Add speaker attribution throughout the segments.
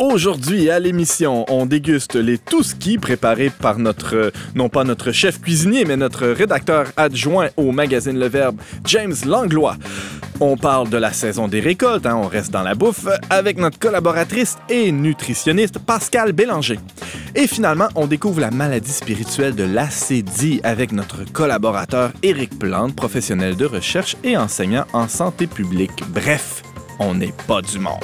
Speaker 1: Aujourd'hui à l'émission, on déguste les Touski préparés par notre, non pas notre chef cuisinier, mais notre rédacteur adjoint au magazine Le Verbe, James Langlois. On parle de la saison des récoltes, hein, on reste dans la bouffe, avec notre collaboratrice et nutritionniste Pascal Bélanger. Et finalement, on découvre la maladie spirituelle de l'acédie avec notre collaborateur Éric Plante, professionnel de recherche et enseignant en santé publique. Bref, on n'est pas du monde.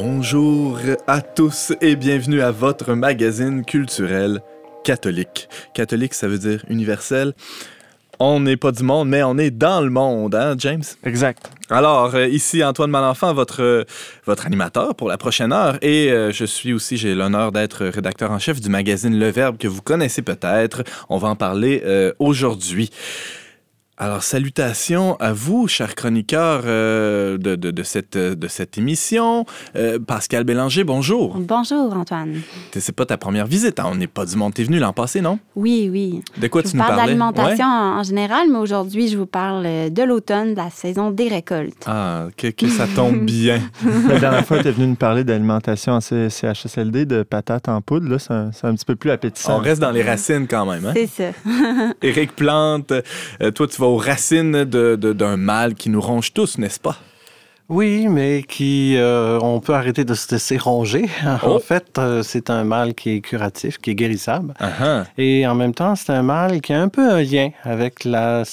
Speaker 1: Bonjour à tous et bienvenue à votre magazine culturel catholique. Catholique, ça veut dire universel. On n'est pas du monde, mais on est dans le monde, hein, James?
Speaker 2: Exact.
Speaker 1: Alors, euh, ici Antoine Malenfant, votre, votre animateur pour la prochaine heure. Et euh, je suis aussi, j'ai l'honneur d'être rédacteur en chef du magazine Le Verbe que vous connaissez peut-être. On va en parler euh, aujourd'hui. Alors, salutations à vous, chers chroniqueurs euh, de, de, de, cette, de cette émission. Euh, Pascal Bélanger, bonjour.
Speaker 3: Bonjour, Antoine.
Speaker 1: C'est pas ta première visite, hein? on n'est pas du monde. T'es venu l'an passé, non?
Speaker 3: Oui, oui.
Speaker 1: De quoi
Speaker 3: je
Speaker 1: tu nous
Speaker 3: parle
Speaker 1: parlais?
Speaker 3: d'alimentation
Speaker 1: Ouais?
Speaker 3: en, en général, mais aujourd'hui, je vous parle de l'automne, de la saison des récoltes.
Speaker 1: Ah, que, que ça tombe bien.
Speaker 2: La dernière fois, tu es venu nous parler d'alimentation en C- CHSLD, de patates en poudre. Là, c'est un, c'est un petit peu plus appétissant.
Speaker 1: On reste dans les racines quand même. Hein?
Speaker 3: C'est ça.
Speaker 1: Éric Plante, euh, toi, tu vas aux racines de- de- d'un mal qui nous ronge tous, n'est-ce pas?
Speaker 4: Oui, mais qui euh, on peut arrêter de se laisser ronger.
Speaker 1: Oh.
Speaker 4: En fait, euh, c'est un mal qui est curatif, qui est guérissable.
Speaker 1: Ah, ah.
Speaker 4: Et en même temps, c'est un mal qui a un peu un lien avec la,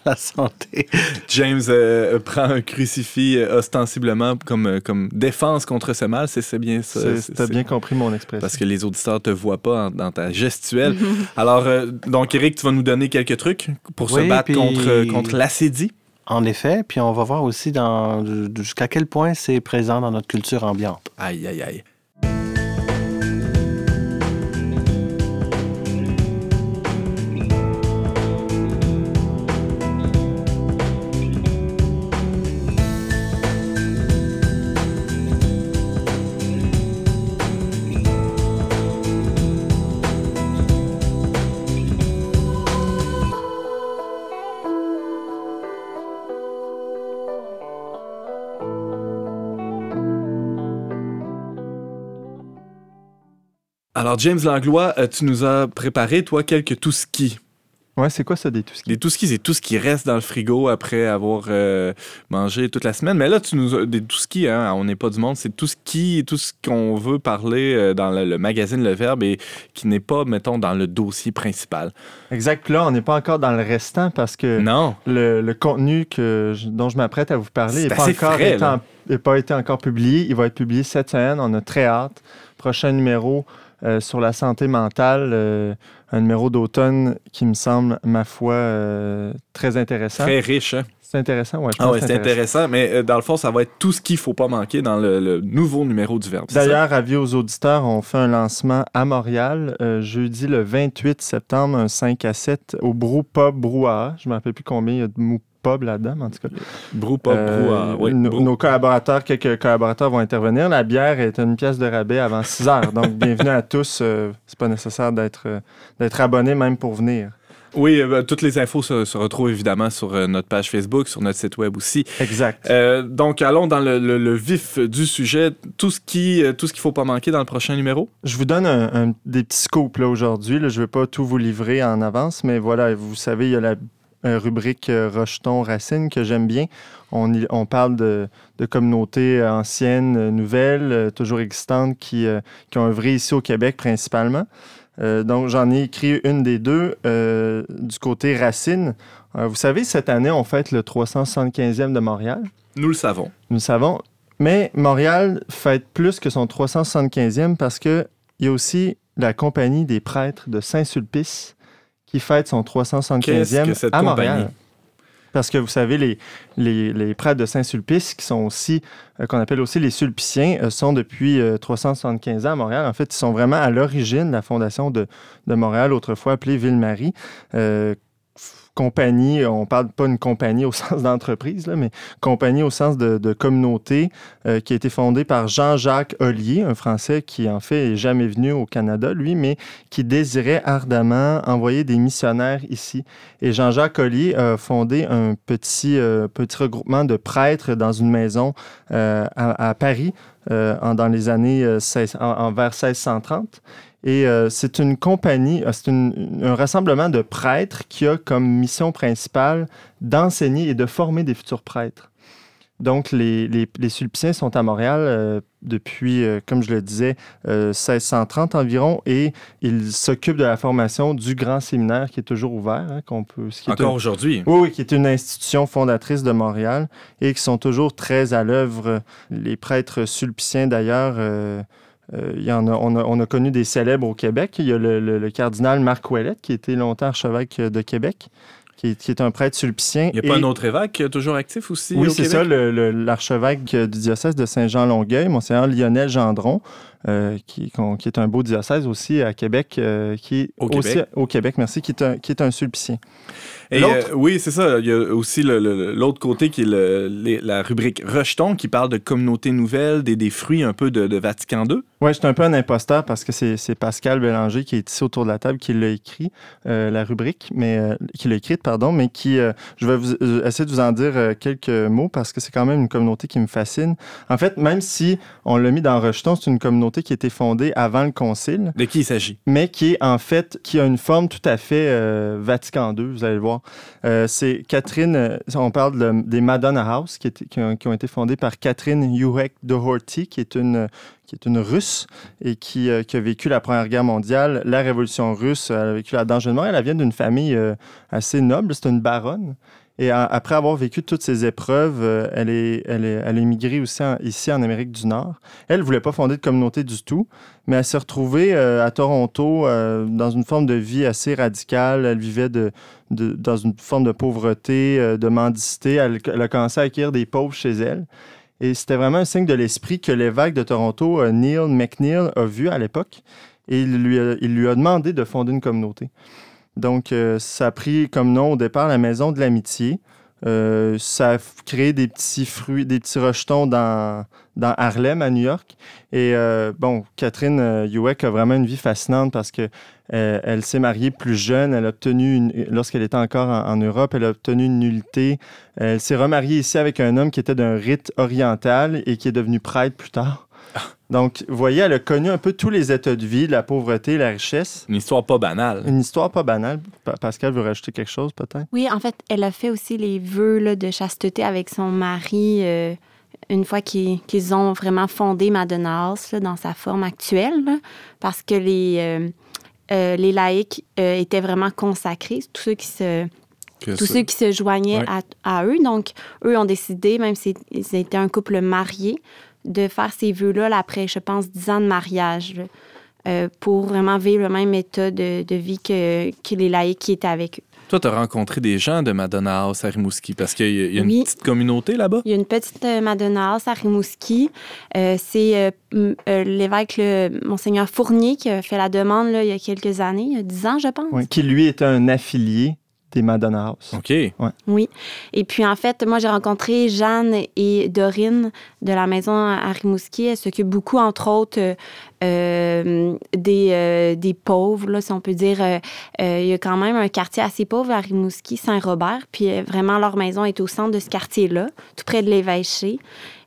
Speaker 4: la santé.
Speaker 1: James euh, prend un crucifix euh, ostensiblement comme, euh, comme défense contre ce mal, c'est bien ça?
Speaker 2: T'as bien compris mon expression.
Speaker 1: Parce que les auditeurs te voient pas en- dans ta gestuelle. Alors, euh, donc, Eric, tu vas nous donner quelques trucs pour se battre
Speaker 4: puis-
Speaker 1: contre, contre l'acédie.
Speaker 4: En effet, puis on va voir aussi dans, jusqu'à quel point c'est présent dans notre culture ambiante.
Speaker 1: Aïe, aïe, aïe. Alors, James Langlois, euh, tu nous as préparé, toi, quelques touskis.
Speaker 2: Ouais, c'est quoi ça des tout
Speaker 1: Les touskis, c'est tout ce qui reste dans le frigo après avoir euh, mangé toute la semaine. Mais là, tu nous as des touskis, hein, on n'est pas du monde, c'est tout ce qui, tout ce qu'on veut parler euh, dans le, le magazine Le Verbe et qui n'est pas, mettons, dans le dossier principal.
Speaker 2: Exact. Là, on n'est pas encore dans le restant parce que
Speaker 1: Non.
Speaker 2: le, le contenu que je- dont je m'apprête à vous parler n'est pas, encore
Speaker 1: frais,
Speaker 2: pas été encore publié. Il va être publié cette semaine. On a très hâte. Prochain numéro euh, sur la santé mentale. euh, un numéro d'automne qui me semble, ma foi, euh, très intéressant.
Speaker 1: Très riche, hein?
Speaker 2: C'est intéressant, ouais. je
Speaker 1: Ah
Speaker 2: pense
Speaker 1: ouais, c'est intéressant, mais dans le fond, ça va être tout ce qu'il faut pas manquer dans le, le nouveau numéro du Verbe.
Speaker 2: D'ailleurs, avis aux auditeurs, on fait un lancement à Montréal jeudi le 28 septembre, un 5 à 7 au Brou Pub Brouhaha. Je ne me rappelle plus combien il y a de pub là-dedans, en tout cas.
Speaker 1: Brou,
Speaker 2: Euh,
Speaker 1: brou, oui,
Speaker 2: nos,
Speaker 1: brou.
Speaker 2: nos collaborateurs, quelques collaborateurs vont intervenir. La bière est une pièce de rabais avant 6 heures. Donc, bienvenue à tous. Euh, c'est pas nécessaire d'être euh, d'être abonné même pour venir.
Speaker 1: Oui, euh, ben, toutes les infos se, se retrouvent évidemment sur euh, notre page Facebook, sur notre site web aussi.
Speaker 2: Exact.
Speaker 1: Euh, donc, allons dans le, le- le vif du sujet. Tout ce qui, tout ce qu'il faut pas manquer dans le prochain numéro?
Speaker 2: Je vous donne un- un- des petits scoops là, aujourd'hui. là. Je ne vais pas tout vous livrer en avance, mais voilà, vous savez, il y a la rubrique euh, Rocheton-Racine que j'aime bien. On, y- on parle de, de communautés euh, anciennes, euh, nouvelles, euh, toujours existantes, qui, euh, qui ont œuvré ici au Québec principalement. Euh, donc, j'en ai écrit une des deux euh, du côté Racine. Euh, vous savez, cette année, on fête le 375e de Montréal.
Speaker 1: Nous le savons.
Speaker 2: Nous le savons. Mais Montréal fête plus que son 375e parce qu'il y a aussi la Compagnie des prêtres de Saint-Sulpice qui fête son
Speaker 1: Qu'est-ce
Speaker 2: 375e
Speaker 1: que cette
Speaker 2: à? Montréal. Parce que vous savez, les, les, les prêtres de Saint-Sulpice, qui sont aussi, euh, qu'on appelle aussi les Sulpiciens, euh, sont depuis euh, 375 ans à Montréal. En fait, ils sont vraiment à l'origine de la fondation de, de Montréal, autrefois appelée Ville-Marie. Euh, compagnie, on parle pas d'une compagnie au sens d'entreprise, mais compagnie au sens de, communauté euh, qui a été fondée par Jean-Jacques Ollier, un Français qui en fait est jamais venu au Canada, lui, mais qui désirait ardemment envoyer des missionnaires ici. Et Jean-Jacques Ollier a fondé un petit, euh, petit regroupement de prêtres dans une maison euh, à, Paris euh, dans les années euh, 16 en, en vers 1630. Et euh, c'est une compagnie, euh, c'est un rassemblement de prêtres qui a comme mission principale d'enseigner et de former des futurs prêtres. Donc, les, les, les Sulpiciens sont à Montréal euh, depuis, euh, comme je le disais, euh, 1630 environ, et ils s'occupent de la formation du grand séminaire qui est toujours ouvert, hein, qu'on peut, ce qui est
Speaker 1: Encore aujourd'hui?
Speaker 2: oui, oui, qui est une institution fondatrice de Montréal et qui sont toujours très à l'œuvre. Les prêtres sulpiciens, d'ailleurs, il y en a, on, a, on a connu des célèbres au Québec. Il y a le, le- le cardinal Marc Ouellette, qui était longtemps archevêque de Québec, qui est, qui est un prêtre sulpicien.
Speaker 1: Il n'y a pas un autre évêque euh, toujours actif aussi
Speaker 2: oui,
Speaker 1: au
Speaker 2: c'est ça, l'archevêque du diocèse de Saint-Jean-Longueuil, Monseigneur Lionel Gendron, euh, qui, est un beau diocèse aussi à Québec, euh, qui est
Speaker 1: Au
Speaker 2: aussi
Speaker 1: Québec.
Speaker 2: au Québec, merci, qui est un, qui est un sulpicien.
Speaker 1: Et euh, oui, c'est ça. Il y a aussi l'autre côté qui est le- les- la rubrique Rejeton qui parle de communautés nouvelles, des, des fruits un peu de, de Vatican II.
Speaker 2: Oui, je suis un peu un imposteur parce que c'est Pascal Bélanger qui est ici autour de la table qui l'a écrit, euh, la rubrique, mais euh, qui l'a écrite, pardon, mais qui, euh, je vais vous, essayer de vous en dire quelques mots parce que c'est quand même une communauté qui me fascine. En fait, même si on l'a mis dans Rejeton, c'est une communauté qui a été fondée avant le Concile,
Speaker 1: De qui il s'agit?
Speaker 2: mais qui est en fait, qui a une forme tout à fait Vatican II, vous allez le voir. Euh, c'est Catherine, euh, on parle de- des Madonna House, qui, ont, été fondées par Catherine Uhek Doherty, qui est une, qui est une Russe et qui, euh, a vécu la Première Guerre mondiale, la Révolution russe, elle a vécu la. Elle vient d'une famille assez noble, c'est une baronne. Et a- après avoir vécu toutes ces épreuves, euh, elle, est, elle, est, elle est immigrée aussi ici en Amérique du Nord. Elle ne voulait pas fonder de communauté du tout, mais elle s'est retrouvée euh, à Toronto euh, dans une forme de vie assez radicale. Elle vivait de, de- dans une forme de pauvreté, de mendicité. Elle, a commencé à acquérir des pauvres chez elle. Et c'était vraiment un signe de l'esprit que l'évêque de Toronto, Neil McNeil, a vu à l'époque. Et il lui, a, il lui a demandé de fonder une communauté. Donc, euh, ça a pris comme nom au départ la Maison de l'Amitié. Euh, ça a créé des petits fruits, des petits rejetons dans, Harlem, à New York. Et euh, bon, Catherine Houek a vraiment une vie fascinante parce que elle s'est mariée plus jeune. Elle a obtenu, lorsqu'elle était encore en, en Europe, elle a obtenu une nullité. Elle s'est remariée ici avec un homme qui était d'un rite oriental et qui est devenu prêtre plus tard. Donc, vous voyez, elle a connu un peu tous les états de vie, la pauvreté, la richesse.
Speaker 1: Une histoire pas banale.
Speaker 2: Une histoire pas banale. Pa- Pascal veut rajouter quelque chose, peut-être?
Speaker 3: Oui, en fait, elle a fait aussi les vœux là, de chasteté avec son mari euh, une fois qu'ils ont vraiment fondé Madonna House là, dans sa forme actuelle, là, parce que les, euh, euh, les laïcs euh, étaient vraiment consacrés, tous ceux qui se, tous ceux qui se joignaient
Speaker 1: Ouais.
Speaker 3: à, à eux. Donc, eux ont décidé, même s'ils étaient un couple marié, de faire ces vœux-là là, après, je pense, dix ans de mariage, là, euh, pour vraiment vivre le même état de, de vie que, que les laïcs qui étaient avec eux.
Speaker 1: Toi, tu as rencontré des gens de Madonna House à Rimouski parce qu'il y y a une
Speaker 3: Oui.
Speaker 1: petite communauté là-bas?
Speaker 3: Il y a une petite euh, Madonna House à Rimouski. Euh, c'est euh, l'évêque, Monseigneur Fournier, qui a fait la demande là, il y a quelques années, il y a dix ans, je pense.
Speaker 2: Oui, qui lui était un affilié des Madonna House.
Speaker 1: OK.
Speaker 3: Oui. Et puis, en fait, moi, j'ai rencontré Jeanne et Dorine de la maison à Rimouski. Elles s'occupent beaucoup, entre autres, euh, euh, des, euh, des pauvres, là, si on peut dire. Euh, il y a quand même un quartier assez pauvre à Rimouski, Saint-Robert. Puis, euh, vraiment, leur maison est au centre de ce quartier-là, tout près de l'évêché.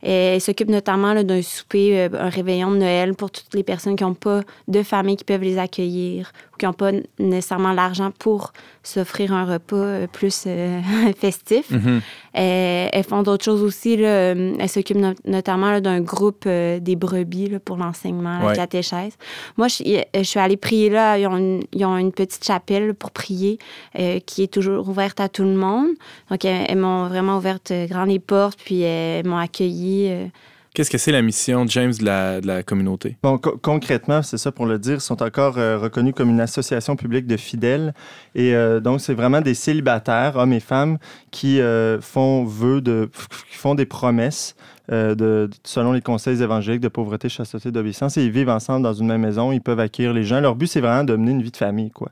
Speaker 3: Et Elles s'occupent notamment d'un souper, euh, un réveillon de Noël pour toutes les personnes qui n'ont pas de famille qui peuvent les accueillir ou qui n'ont pas nécessairement l'argent pour s'offrir un repas euh, plus euh, festif.
Speaker 1: Mhm.
Speaker 3: Euh, elles font d'autres choses aussi. Là. Euh, Elles s'occupent no- notamment d'un groupe euh, des brebis là, pour l'enseignement, la
Speaker 1: Ouais.
Speaker 3: catéchèse. Moi, je, suis- je suis allée prier là. Ils ont une, ils ont une petite chapelle pour prier euh, qui est toujours ouverte à tout le monde. Donc, elles, elles m'ont vraiment ouvert euh, grand les portes, puis elles m'ont accueillie. Euh,
Speaker 1: Qu'est-ce que c'est la mission James de la, de la communauté?
Speaker 2: Bon, co- concrètement, c'est ça pour le dire, ils sont encore euh, reconnus comme une association publique de fidèles. Et euh, donc, c'est vraiment des célibataires, hommes et femmes, qui euh, font vœu de, qui font des promesses euh, de, selon les conseils évangéliques de pauvreté, chasteté, d'obéissance. Et ils vivent ensemble dans une même maison, ils peuvent accueillir les gens. Leur but, c'est vraiment de mener une vie de famille, quoi.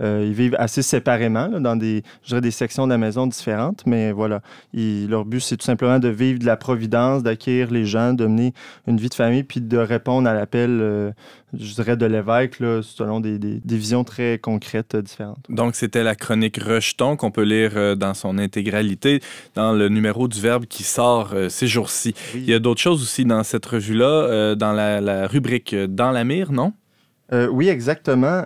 Speaker 2: Euh, ils vivent assez séparément, là, dans des, je dirais des sections de la maison différentes, mais voilà. Ils- leur but, c'est tout simplement de vivre de la providence, d'accueillir les gens, de mener une vie de famille, puis de répondre à l'appel, euh, je dirais, de l'évêque, là, selon des, des- des visions très concrètes euh, différentes.
Speaker 1: Donc, c'était la chronique Rejeton qu'on peut lire dans son intégralité dans le numéro du Verbe qui sort ces jours-ci. Il y a d'autres choses aussi dans cette revue-là, dans la, la rubrique Dans la mire, non?
Speaker 2: Oui, exactement.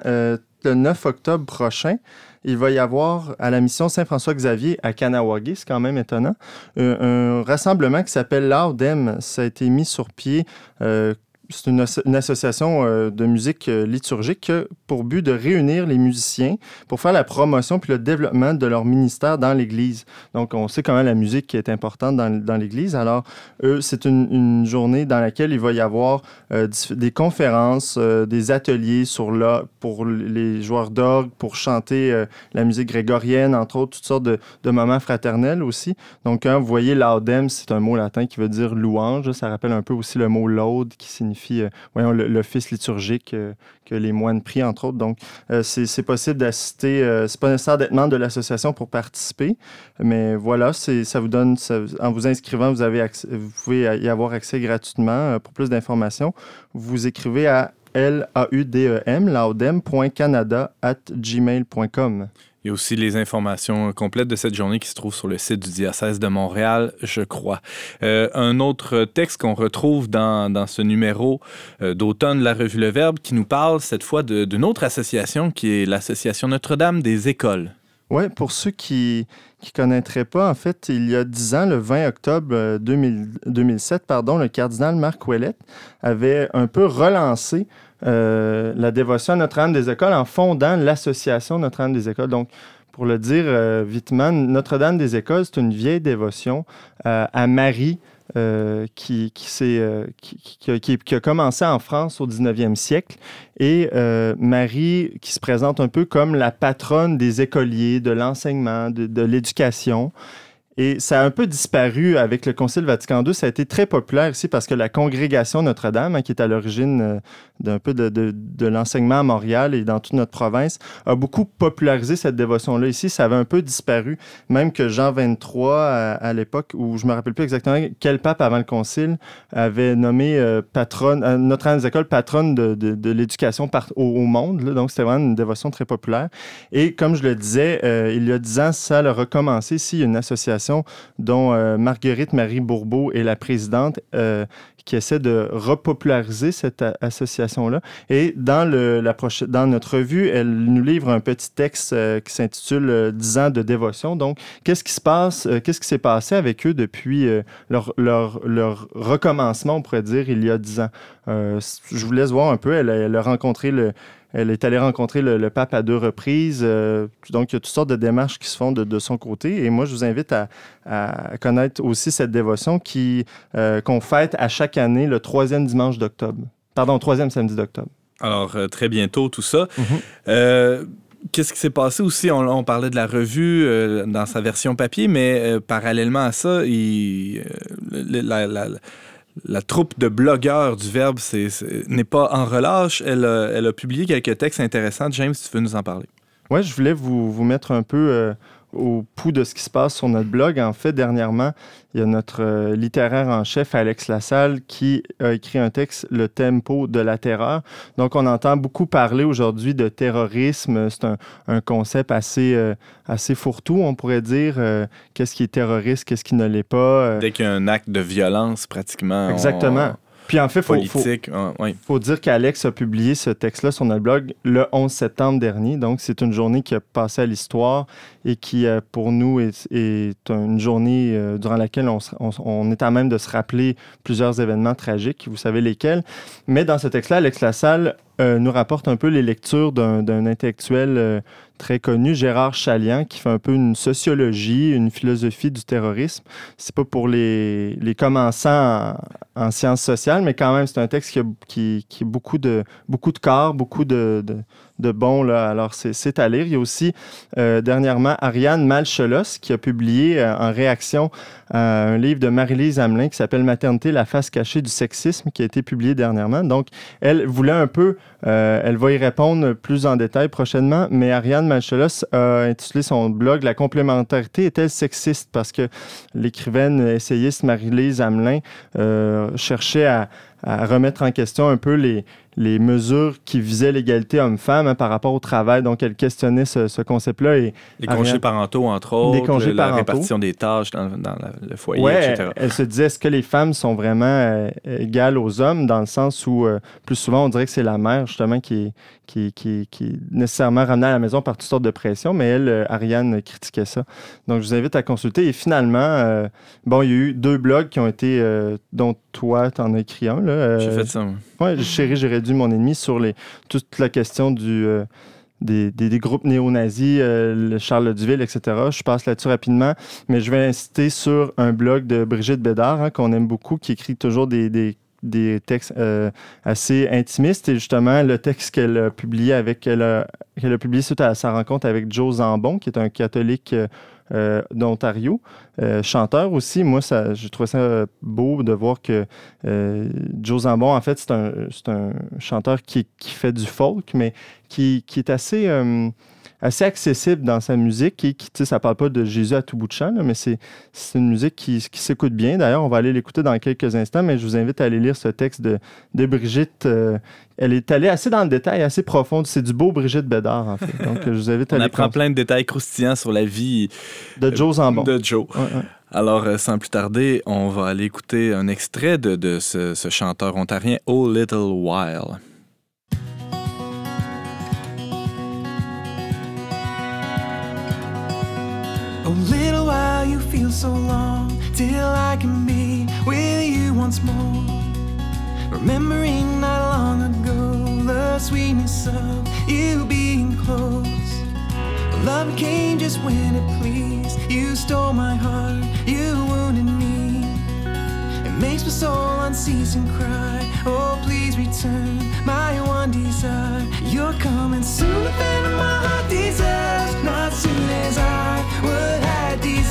Speaker 2: Le 9 octobre prochain, il va y avoir à la mission Saint-François-Xavier à Kanawagé, c'est quand même étonnant, euh, un rassemblement qui s'appelle l'Ardem. Ça a été mis sur pied. euh, c'est une, asso- une association euh, de musique euh, liturgique qui a pour but de réunir les musiciens pour faire la promotion puis le développement de leur ministère dans l'Église. Donc, on sait comment la musique est importante dans, l'Église. Alors, eux, c'est une, journée dans laquelle il va y avoir euh, des conférences, euh, des ateliers sur pour les joueurs d'orgue, pour chanter euh, la musique grégorienne, entre autres, toutes sortes de, moments fraternels aussi. Donc, quand vous voyez laudem, c'est un mot latin qui veut dire louange. Ça rappelle un peu aussi le mot laude qui signifie, euh, voyons, l'office liturgique euh, que les moines prient, entre autres. Donc, euh, c'est possible d'assister. c'est pas nécessaire d'être membre de l'association pour participer, mais voilà, ça vous donne, en vous inscrivant, vous, avez vous pouvez y avoir accès gratuitement. Pour plus d'informations, vous écrivez à L-A-U-D-E-M, at gmail.com.
Speaker 1: Il y a aussi les informations complètes de cette journée qui se trouvent sur le site du diocèse de Montréal, je crois. Euh, un autre texte qu'on retrouve dans, dans ce numéro euh, d'automne de la revue Le Verbe qui nous parle cette fois d'une autre association qui est l'Association Notre-Dame des écoles.
Speaker 2: Oui, pour ceux qui ne connaîtraient pas, en fait, il y a 10 ans, le 20 octobre euh, 2000 2007, pardon, le cardinal Marc Ouellet avait un peu relancé euh, la dévotion à Notre-Dame des écoles en fondant l'association Notre-Dame des écoles. Donc, pour le dire euh, vitement, Notre-Dame des écoles, c'est une vieille dévotion euh, à Marie euh, qui, a commencé en France au 19e siècle. Et Marie, qui se présente un peu comme la patronne des écoliers, de l'enseignement, de l'éducation. Et ça a un peu disparu avec le Concile Vatican II. Ça a été très populaire ici parce que la congrégation Notre-Dame, hein, qui est à l'origine euh, d'un peu de, l'enseignement à Montréal et dans toute notre province, a beaucoup popularisé cette dévotion-là. Ici, ça avait un peu disparu. Même que Jean 23, à, à l'époque, où je me rappelle plus exactement quel pape avant le Concile avait nommé euh, euh, Notre-Dame des écoles patronne de, l'éducation au, monde. Donc, c'était vraiment une dévotion très populaire. Et comme je le disais, euh, il y a dix ans, ça a recommencé. Ici, une association dont euh, Marguerite Marie Bourbeau est la présidente euh, qui essaie de repopulariser cette association-là. Et dans, le, dans notre revue, elle nous livre un petit texte euh, qui s'intitule euh, 10 ans de dévotion. Donc, qu'est-ce qui se passe, qu'est-ce qui s'est passé avec eux depuis leur, leur, leur recommencement, on pourrait dire, il y a 10 ans? Je vous laisse voir un peu. Elle, elle a rencontré le, elle est allée rencontrer le, le pape à deux reprises. euh, donc, il y a toutes sortes de démarches qui se font de, de son côté. Et moi, je vous invite à, à connaître aussi cette dévotion qui, euh, qu'on fête à chaque année le troisième dimanche d'octobre. Pardon, troisième samedi d'octobre.
Speaker 1: Alors, euh, très bientôt, tout ça.
Speaker 2: Mhm.
Speaker 1: Euh, Qu'est-ce qui s'est passé aussi? On, on parlait de la revue dans sa version papier, mais parallèlement à ça, il, le- la, la- la troupe de blogueurs du Verbe n'est pas en relâche. Elle, a- elle a publié quelques textes intéressants. James, tu veux nous en parler?
Speaker 2: Oui, je voulais vous, vous mettre un peu euh, au pouls de ce qui se passe sur notre blog. En fait, dernièrement, il y a notre euh, littéraire en chef, Alex Lassalle, qui a écrit un texte, Le tempo de la terreur. Donc, on entend beaucoup parler aujourd'hui de terrorisme. C'est un, un concept assez, euh, assez fourre-tout, on pourrait dire. Euh, qu'est-ce qui est terroriste, qu'est-ce qui ne l'est pas. Euh,
Speaker 1: Dès qu'il y a un acte de violence, pratiquement.
Speaker 2: exactement. Puis en fait, il faut, faut,
Speaker 1: politique. oui.
Speaker 2: faut dire qu'Alex a publié ce texte-là sur notre blog le 11 septembre dernier. Donc, c'est une journée qui a passé à l'histoire et qui, euh, pour nous, est, est une journée euh, durant laquelle on, se- on- on est à même de se rappeler plusieurs événements tragiques. Vous savez lesquels. Mais dans ce texte-là, Alex Lassalle euh, nous rapporte un peu les lectures d'un d'un intellectuel euh, très connu, Gérard Chalian, qui fait un peu une sociologie, une philosophie du terrorisme. C'est pas pour les, commençants en, sciences sociales, mais quand même, c'est un texte qui a beaucoup, de, corps, beaucoup de, de bon. Là. Alors, c'est à lire. Il y a aussi euh, dernièrement Ariane Malchelos qui a publié euh, en réaction à un livre de Marie-Lise Hamelin qui s'appelle Maternité, la face cachée du sexisme, qui a été publié dernièrement. Donc, elle voulait un peu, euh, elle va y répondre plus en détail prochainement, mais Ariane Malchelos a intitulé son blog La complémentarité est-elle sexiste? Parce que l'écrivaine essayiste Marie-Lise Hamelin cherchait à à remettre en question un peu les, les mesures qui visaient l'égalité homme-femme hein, par rapport au travail. Donc, elle questionnait ce, concept-là. Et
Speaker 5: les congés parentaux, entre autres, les congés la répartition des tâches dans, le foyer, etc.
Speaker 2: Elle, se disait, est-ce que les femmes sont vraiment euh, égales aux hommes, dans le sens où, euh, plus souvent, on dirait que c'est la mère, justement, qui, qui, qui, qui est nécessairement ramenée à la maison par toutes sortes de pressions, mais elle, euh, Ariane, critiquait ça. Donc, je vous invite à consulter. Et finalement, bon, il y a eu deux blogs qui ont été, dont toi, tu en as écrit un.
Speaker 5: J'ai fait ça,
Speaker 2: Oui, Chérie, j'ai réduit mon ennemi sur les, toute la question du, euh, des, des, groupes néo-nazis, euh, Charles Duville, etc. Je passe là-dessus rapidement, mais je vais insister sur un blog de Brigitte Bédard, hein, qu'on aime beaucoup, qui écrit toujours des, des des textes euh, assez intimistes. Et justement, le texte qu'elle a publié avec, qu'elle a, a, publié suite à sa rencontre avec Joe Zambon, qui est un catholique euh, d'Ontario. Euh, chanteur aussi, moi, ça, je ça beau de voir que euh, Joe Zambon, en fait, c'est un, un, chanteur qui, fait du folk, mais qui est assez assez accessible dans sa musique et qui, tu sais, ça parle pas de Jésus à tout bout de champ, mais c'est, une musique qui, qui s'écoute bien. D'ailleurs, on va aller l'écouter dans quelques instants, mais je vous invite à aller lire ce texte de, de Brigitte. Euh, elle est allée assez dans le détail, assez profond. C'est du beau Brigitte Bédard, en fait. Donc, je vous invite à
Speaker 5: on apprend plein de détails croustillants sur la vie
Speaker 2: de Joe Zambon.
Speaker 5: De Joe. Alors, euh, sans plus tarder, on va aller écouter un extrait de, de ce, ce chanteur ontarien, Oh Little While. A little while you feel so long till I can be with you once more. Remembering not long ago the sweetness of you being close. Love came just when it pleased. You stole my heart, you wounded me. Makes my soul unceasing cry. Oh, please return, my one desire. You're coming sooner than my heart desires, not soon as I would have desired.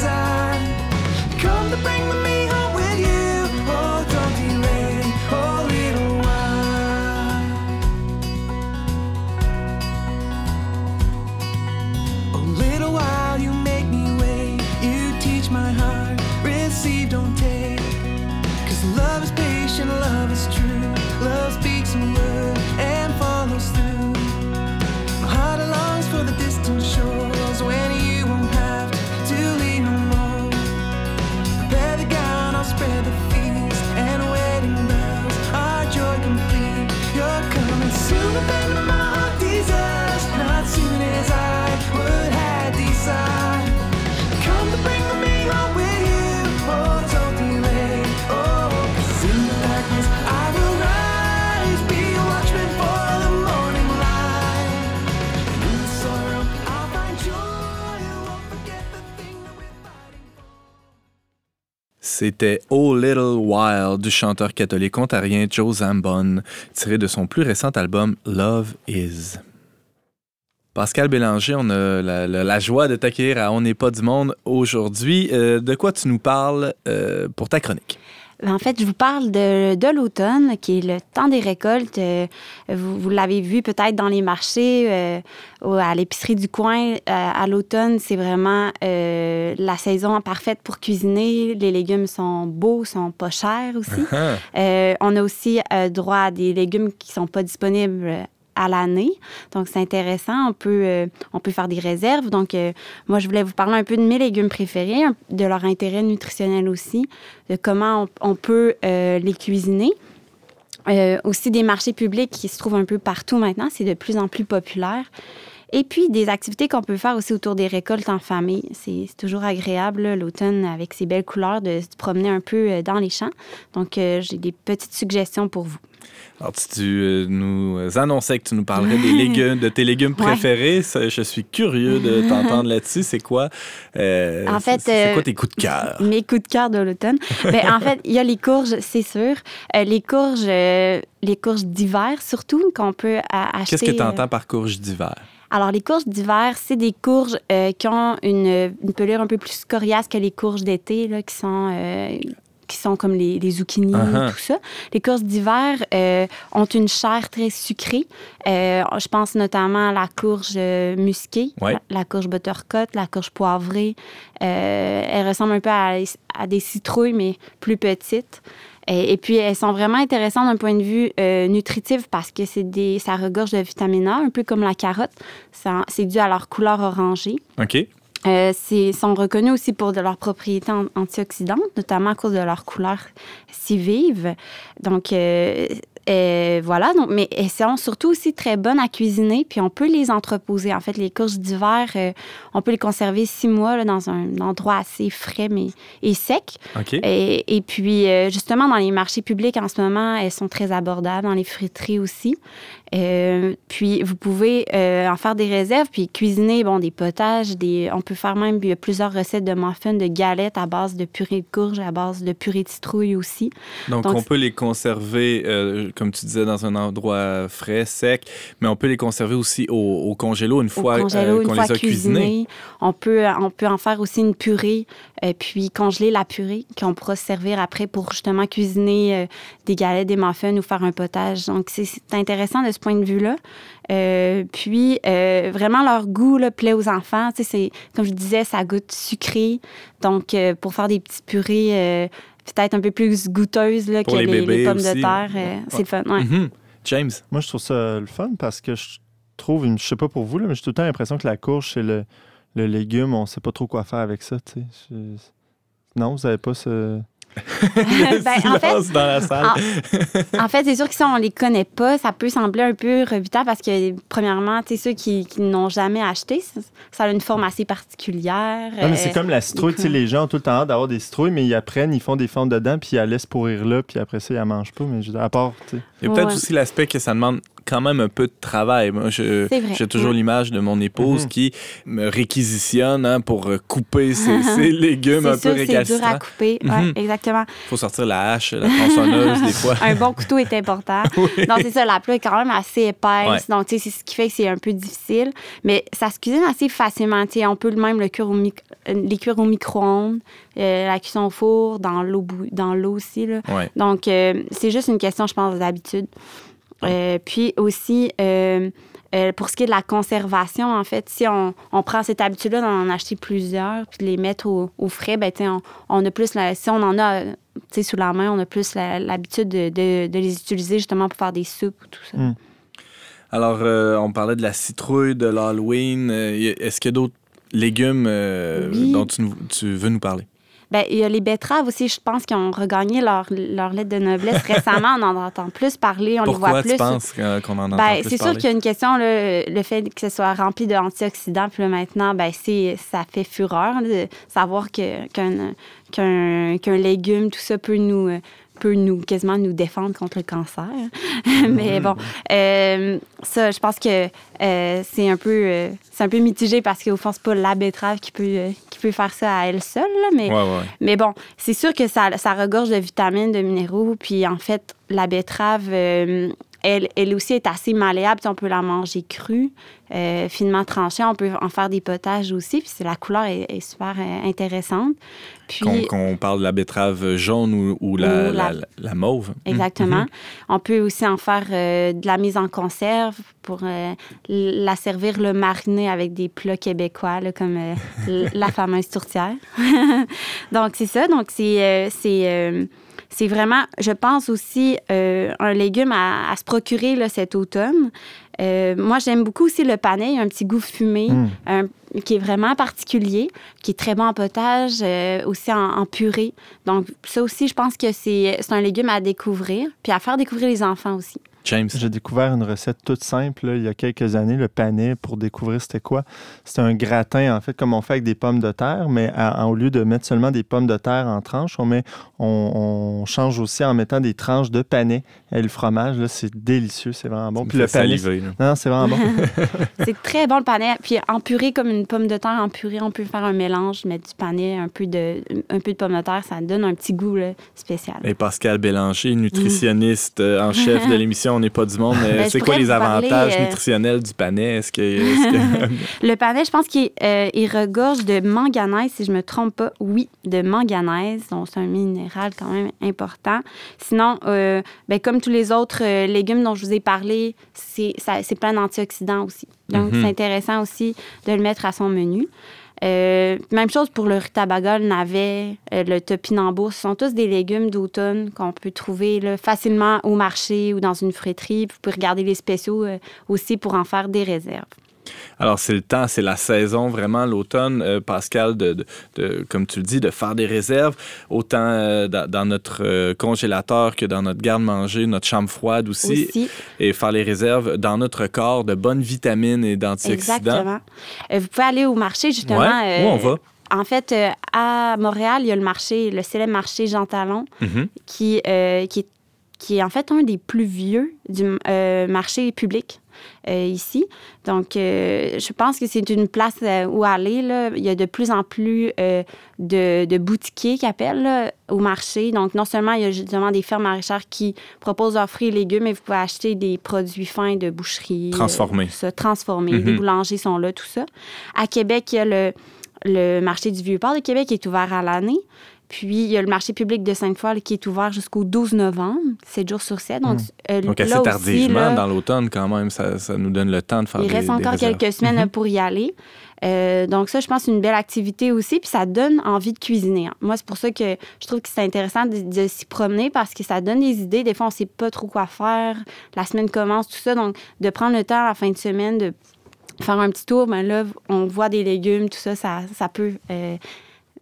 Speaker 5: Love is true. Love speaks a word C'était Oh Little While du chanteur catholique ontarien Joe Zambon, tiré de son plus récent album Love Is. Pascal Bélanger, on a la joie de t'accueillir à On n'est pas du monde aujourd'hui. Euh, de quoi tu nous parles euh, pour ta chronique?
Speaker 3: Ben, En fait, je vous parle de, de l'automne, qui est le temps des récoltes. Euh, Vous, vous l'avez vu peut-être dans les marchés, euh, ou à l'épicerie du coin. Euh, à l'automne, c'est vraiment euh, la saison parfaite pour cuisiner. Les légumes sont beaux, sont pas chers aussi. Euh, on a aussi droit à des légumes qui sont pas disponibles l'année. Donc, c'est intéressant. On peut, euh, on peut faire des réserves. Donc, euh, moi, je voulais vous parler un peu de mes légumes préférés, de leur intérêt nutritionnel aussi, de comment on, peut euh, les cuisiner. Aussi des marchés publics qui se trouvent un peu partout maintenant. C'est de plus en plus populaire. Et puis, des activités qu'on peut faire aussi autour des récoltes en famille. C'est toujours agréable, l'automne, avec ses belles couleurs, de se promener un peu dans les champs. Donc, j'ai des petites suggestions pour vous.
Speaker 1: Alors, tu, tu, euh, nous annonçais que tu nous parlerais des légumes, de tes légumes
Speaker 3: Ouais.
Speaker 1: préférés. Je suis curieux de t'entendre là-dessus. C'est quoi, euh,
Speaker 3: En fait,
Speaker 1: c'est quoi
Speaker 3: euh,
Speaker 1: tes coups de cœur?
Speaker 3: Mes coups de cœur de l'automne? ben, en fait, il y a les courges, c'est sûr. Euh, les courges, euh, les courges d'hiver surtout qu'on peut acheter.
Speaker 1: Qu'est-ce que tu
Speaker 3: euh,
Speaker 1: entends par courge d'hiver?
Speaker 3: Alors, les courges d'hiver, c'est des courges euh, qui ont une, une pelure un peu plus coriace que les courges d'été, là, qui sont. euh, qui sont comme les, les zucchinis,
Speaker 1: Uh-huh.
Speaker 3: tout ça. Les courges d'hiver euh, ont une chair très sucrée. Euh, je pense notamment à la courge euh, musquée,
Speaker 1: Ouais.
Speaker 3: la, la courge buttercut, la courge poivrée. Elles ressemblent un peu à, à des citrouilles, mais plus petites. Et, et puis, elles sont vraiment intéressantes d'un point de vue euh, nutritif parce que c'est des, ça regorge de vitamine A, un peu comme la carotte. C'est dû à leur couleur orangée.
Speaker 1: OK.
Speaker 3: Euh, sont reconnus aussi pour de leurs propriétés an- antioxydantes, notamment à cause de leur couleur si vive. Donc, euh, euh, voilà. Donc, mais elles sont surtout aussi très bonnes à cuisiner, puis on peut les entreposer. En fait, les courges d'hiver, euh, on peut les conserver six mois là, dans un endroit assez frais mais, et sec. Et, et puis, euh, justement, dans les marchés publics en ce moment, elles sont très abordables, dans les friteries aussi. Euh, puis, vous pouvez en faire des réserves, puis cuisiner, bon, des potages, des, on peut faire même plusieurs recettes de muffins, de galettes à base de purée de courge, à base de purée de citrouille aussi.
Speaker 1: Donc,
Speaker 3: Donc,
Speaker 1: on peut les conserver, comme tu disais, dans un endroit frais, sec, mais on peut les conserver aussi au, au congélo une fois euh, qu'on les a cuisinés.
Speaker 3: On peut, on peut en faire aussi une purée, euh, puis congeler la purée, qu'on pourra se servir après pour justement cuisiner euh, des galettes, des muffins ou faire un potage. Donc, c'est intéressant de ce point de vue-là. Euh, puis, euh, vraiment, leur goût là, plaît aux enfants. Tu sais, c'est- comme je disais, ça goûte sucré. Donc, euh, pour faire des petites purées euh, peut-être un peu plus goûteuses là, que
Speaker 1: les
Speaker 3: pommes
Speaker 1: aussi.
Speaker 3: de terre, euh, c'est le fun. Ouais.
Speaker 1: Mhm. James,
Speaker 2: Moi, je trouve ça le fun parce que je trouve, je sais pas pour vous, là, mais j'ai tout le temps l'impression que la courge, c'est le, le légume, on sait pas trop quoi faire avec ça. Je- Non, vous avez pas ce.
Speaker 3: Ben, en fait,
Speaker 1: dans la salle.
Speaker 3: En fait, c'est sûr que si on les connaît pas, ça peut sembler un peu rebutant parce que, premièrement, tu sais, ceux qui, qui n'ont jamais acheté, ça, ça a une forme assez particulière.
Speaker 2: Non, mais c'est
Speaker 3: Euh,
Speaker 2: comme la citrouille. tu sais, les gens ont tout le temps hâte d'avoir des citrouilles, mais ils apprennent, ils font des formes dedans, puis ils la laissent pourrir là, puis après ça, ils la mangent pas. Mais je à part, tu sais.
Speaker 1: Il y a peut-être
Speaker 3: Ouais.
Speaker 1: aussi l'aspect que ça demande quand même un peu de travail. Moi, je-
Speaker 3: C'est vrai.
Speaker 1: j'ai toujours
Speaker 3: Ouais.
Speaker 1: l'image de mon épouse
Speaker 2: Mhm.
Speaker 1: qui me réquisitionne hein, pour euh, couper ses, ses légumes un
Speaker 3: c'est
Speaker 1: peu
Speaker 3: sûr, c'est dur à
Speaker 1: récalcitrants.
Speaker 3: couper. Ouais,
Speaker 1: Mhm.
Speaker 3: exactement.
Speaker 1: Il faut sortir la hache, la tronçonneuse des fois.
Speaker 3: Un bon couteau est important.
Speaker 1: Oui.
Speaker 3: Donc, c'est ça, la plat est quand même assez épaisse.
Speaker 1: Ouais.
Speaker 3: Donc, tu sais, c'est ce qui fait que c'est un peu difficile. Mais ça se cuisine assez facilement. Tu sais, on peut même le cuire au euh, les cuire au micro-ondes, euh, la cuisson au four, dans l'eau bou- dans l'eau aussi. Là.
Speaker 1: Ouais.
Speaker 3: Donc, euh, c'est juste une question, je pense, d'habitude. Euh, puis aussi, euh, euh, pour ce qui est de la conservation, en fait, si on, on prend cette habitude-là d'en acheter plusieurs puis de les mettre au, au frais, ben, tu sais, on, on a plus, la, si on en a tu sais, sous la main, on a plus la- l'habitude de, de- de les utiliser justement pour faire des soupes ou tout ça.
Speaker 2: Mm.
Speaker 1: Alors, euh, on parlait de la citrouille, de l'Halloween. Euh, Est-ce qu'il y a d'autres légumes euh,
Speaker 3: Oui.
Speaker 1: dont tu, nous- tu veux nous parler?
Speaker 3: Ben, il y a les betteraves aussi, je pense, qui ont regagné leur, leur lettre de noblesse récemment. On en entend plus parler, on les
Speaker 1: Pourquoi
Speaker 3: voit
Speaker 1: tu
Speaker 3: plus.
Speaker 1: penses euh, qu'on en entend
Speaker 3: Ben,
Speaker 1: plus
Speaker 3: c'est sûr qu'il y a une question, là, le fait que ce soit rempli d'antioxydants. Puis là, maintenant, ben, c'est, ça fait fureur de savoir que, qu'un, qu'un, qu'un légume, tout ça peut nous, euh, peut nous quasiment nous défendre contre le cancer. Mais bon, euh, ça, je pense que euh, c'est un peu euh, c'est un peu mitigé parce qu'au fond, c'est pas la betterave qui peut, qui peut faire ça à elle seule. là, mais
Speaker 1: Ouais, ouais.
Speaker 3: mais bon, c'est sûr que ça, ça regorge de vitamines, de minéraux. Puis en fait, la betterave, elle, elle aussi est assez malléable. Tu sais, On peut la manger crue, euh, finement tranchée. On peut en faire des potages aussi. Puis la couleur est, est super euh, intéressante. Puis,
Speaker 1: Qu'on qu'on parle de la betterave jaune ou, ou la,
Speaker 3: Ou la-
Speaker 1: la- la mauve.
Speaker 3: Exactement.
Speaker 1: Mhm.
Speaker 3: On peut aussi en faire euh, de la mise en conserve pour euh, la servir, le mariner avec des plats québécois, là, comme la fameuse tourtière. Donc, c'est ça. Donc, c'est c'est c'est vraiment, je pense aussi, euh, un légume à, à se procurer là, cet automne. Euh, moi, j'aime beaucoup aussi le panais. Il y a un petit goût fumé
Speaker 2: Mm.
Speaker 3: un- qui est vraiment particulier, qui est très bon en potage, euh, aussi en, en purée. Donc, ça aussi, je pense que c'est c'est un légume à découvrir, puis à faire découvrir les enfants aussi.
Speaker 1: James.
Speaker 2: J'ai découvert une recette toute simple là, il y a quelques années, le panais, pour découvrir c'était quoi. C'est un gratin, en fait, comme on fait avec des pommes de terre, mais à- au lieu de mettre seulement des pommes de terre en tranches, on, met, on, on change aussi en mettant des tranches de panais. Et le fromage, là, c'est délicieux, c'est vraiment bon.
Speaker 1: Ça me
Speaker 2: Puis le
Speaker 1: fait
Speaker 2: panais,
Speaker 1: saliver,
Speaker 2: non, c'est vraiment bon.
Speaker 3: C'est très bon le panais. Puis en purée, comme une pomme de terre en purée, on peut faire un mélange, mettre du panais, un peu de, un peu de pomme de terre, ça donne un petit goût là, spécial.
Speaker 1: Et Pascal Bélanger, nutritionniste euh, en chef de l'émission On n'est pas du monde, mais
Speaker 3: Ben,
Speaker 1: c'est quoi les
Speaker 3: parler,
Speaker 1: avantages
Speaker 3: euh,
Speaker 1: nutritionnels du panais? Est-ce que,
Speaker 3: Le panais, je pense qu'il euh, il regorge de manganèse, si je me trompe pas. Oui, de manganèse. Donc, c'est un minéral quand même important. Sinon, euh, ben, comme tous les autres légumes dont je vous ai parlé, c'est plein d'antioxydants aussi. Donc,
Speaker 1: Mhm.
Speaker 3: c'est intéressant aussi de le mettre à son menu. Euh, même chose pour le rutabaga, le navet, euh, le topinambour. Ce sont tous des légumes d'automne qu'on peut trouver facilement au marché ou dans une friterie. Vous pouvez regarder les spéciaux euh, aussi pour en faire des réserves.
Speaker 1: Alors, c'est le temps, c'est la saison, vraiment, l'automne, euh, Pascal, de, de- de- comme tu le dis, de faire des réserves, autant euh, dans, dans notre euh, congélateur que dans notre garde-manger, notre chambre froide aussi,
Speaker 3: aussi.
Speaker 1: et faire les réserves dans notre corps de bonnes vitamines et d'antioxydants.
Speaker 3: Exactement. Vous pouvez aller au marché, justement.
Speaker 1: Ouais, où on va?
Speaker 3: En fait, euh, à Montréal, il y a le marché, le célèbre marché Jean Talon,
Speaker 1: Mhm.
Speaker 3: qui, euh, qui, est, qui est en fait un des plus vieux du euh, marché public ici. Donc, euh, je pense que c'est une place euh, où aller. Là. Il y a de plus en plus euh, de, de boutiquiers qui appellent là, au marché. Donc, non seulement il y a justement des fermes maraîchères qui proposent leurs fruits et légumes, mais vous pouvez acheter des produits fins de boucherie. euh,
Speaker 1: Transformés.
Speaker 3: ça, transformés.
Speaker 1: Mhm.
Speaker 3: Les boulangers sont là, tout ça. À Québec, il y a le, le marché du Vieux-Port de Québec qui est ouvert à l'année. Puis, il y a le marché public de Sainte-Foy qui est ouvert jusqu'au 12 novembre, 7 jours sur 7. Donc, euh,
Speaker 1: Donc,
Speaker 3: là
Speaker 1: assez
Speaker 3: aussi,
Speaker 1: tardivement,
Speaker 3: là,
Speaker 1: dans l'automne, quand même, ça, ça nous donne le temps de faire
Speaker 3: il
Speaker 1: des
Speaker 3: reste
Speaker 1: des
Speaker 3: encore quelques semaines
Speaker 1: Mhm.
Speaker 3: pour y aller. Euh, donc ça, je pense, c'est une belle activité aussi, puis ça donne envie de cuisiner. hein. Moi, c'est pour ça que je trouve que c'est intéressant de, de s'y promener parce que ça donne des idées. Des fois, on ne sait pas trop quoi faire. La semaine commence, tout ça. Donc, de prendre le temps à la fin de semaine de faire un petit tour, ben là, on voit des légumes, tout ça, ça, ça peut euh,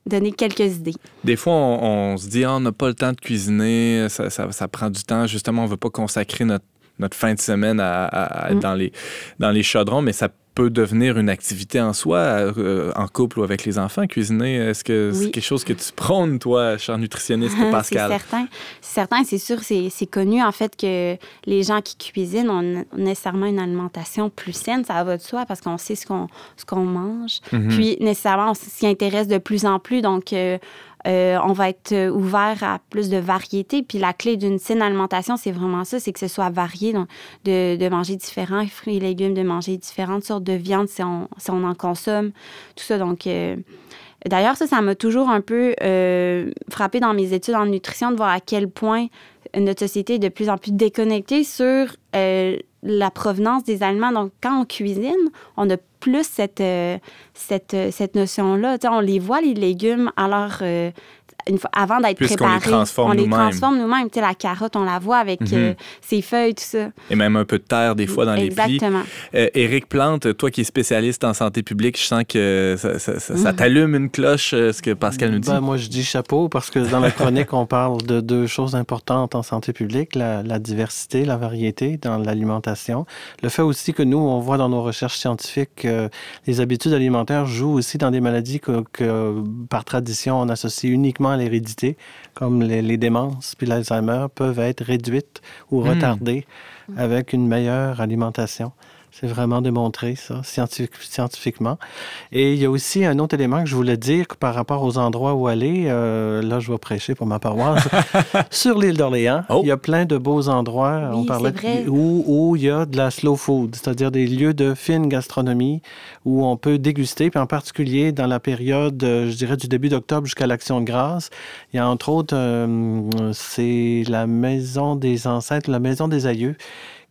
Speaker 3: donner quelques idées.
Speaker 1: Des fois, on, on se dit, Ah, on n'a pas le temps de cuisiner, ça, ça- ça prend du temps. Justement, on ne veut pas consacrer notre, notre fin de semaine à, à-
Speaker 3: Mm.
Speaker 1: dans, les, dans les chaudrons, mais ça peut devenir une activité en soi, euh, en couple ou avec les enfants, cuisiner. Est-ce que c'est quelque chose que tu prônes, toi, cher nutritionniste
Speaker 3: c'est
Speaker 1: Pascal?
Speaker 3: certain. C'est certain, c'est sûr, c'est c'est connu en fait que les gens qui cuisinent ont nécessairement une alimentation plus saine, ça va de soi parce qu'on sait ce qu'on mange.
Speaker 1: Mhm.
Speaker 3: Puis nécessairement, on s'y intéresse de plus en plus, donc euh, euh, on va être euh, ouvert à plus de variété. Puis la clé d'une saine alimentation, c'est vraiment ça, c'est que ce soit varié, donc de, manger différents fruits et légumes, de manger différentes sortes de viande si on, si on en consomme, tout ça. Donc euh, D'ailleurs, ça, ça m'a toujours un peu frappé dans mes études en nutrition de voir à quel point notre société est de plus en plus déconnectée sur la provenance des aliments. Donc, quand on cuisine, on a plus cette, euh, cette, euh, cette notion-là. On les voit, les légumes, alors, une fois, avant d'être
Speaker 1: Puisqu'on les transforme
Speaker 3: on les transforme nous-mêmes. Tu sais, la carotte, on la voit avec
Speaker 1: Mhm.
Speaker 3: euh, ses feuilles, tout ça.
Speaker 1: Et même un peu de terre, des fois, dans les plis.
Speaker 3: Exactement.
Speaker 1: Euh, Éric Plante, toi qui es spécialiste en santé publique, je sens que ça, ça- ça- ça
Speaker 3: Mhm.
Speaker 1: t'allume une cloche, euh, ce que Pascal nous dit.
Speaker 4: Ben, moi, je dis chapeau parce que dans la chronique, on parle de deux choses importantes en santé publique, la, la diversité, la variété dans l'alimentation. Le fait aussi que nous, on voit dans nos recherches scientifiques que les habitudes alimentaires jouent aussi dans des maladies que, que, par tradition, on associe uniquement à l'hérédité, comme les, les démences puis l'Alzheimer, peuvent être réduites ou
Speaker 1: Hmm.
Speaker 4: retardées avec une meilleure alimentation. C'est vraiment démontré, ça, scientifique- scientifiquement. Et il y a aussi un autre élément que je voulais dire que par rapport aux endroits où aller. euh, là, je vais prêcher pour ma paroisse. Sur l'île d'Orléans,
Speaker 1: Oh.
Speaker 4: il y a plein de beaux endroits.
Speaker 3: Oui,
Speaker 4: on parlait
Speaker 3: c'est vrai.
Speaker 4: de- où, où il y a de la slow food, c'est-à-dire des lieux de fine gastronomie où on peut déguster. Puis en particulier dans la période, euh, je dirais, du début d'octobre jusqu'à l'Action de grâce, il y a entre autres, euh, c'est la maison des ancêtres, la maison des aïeux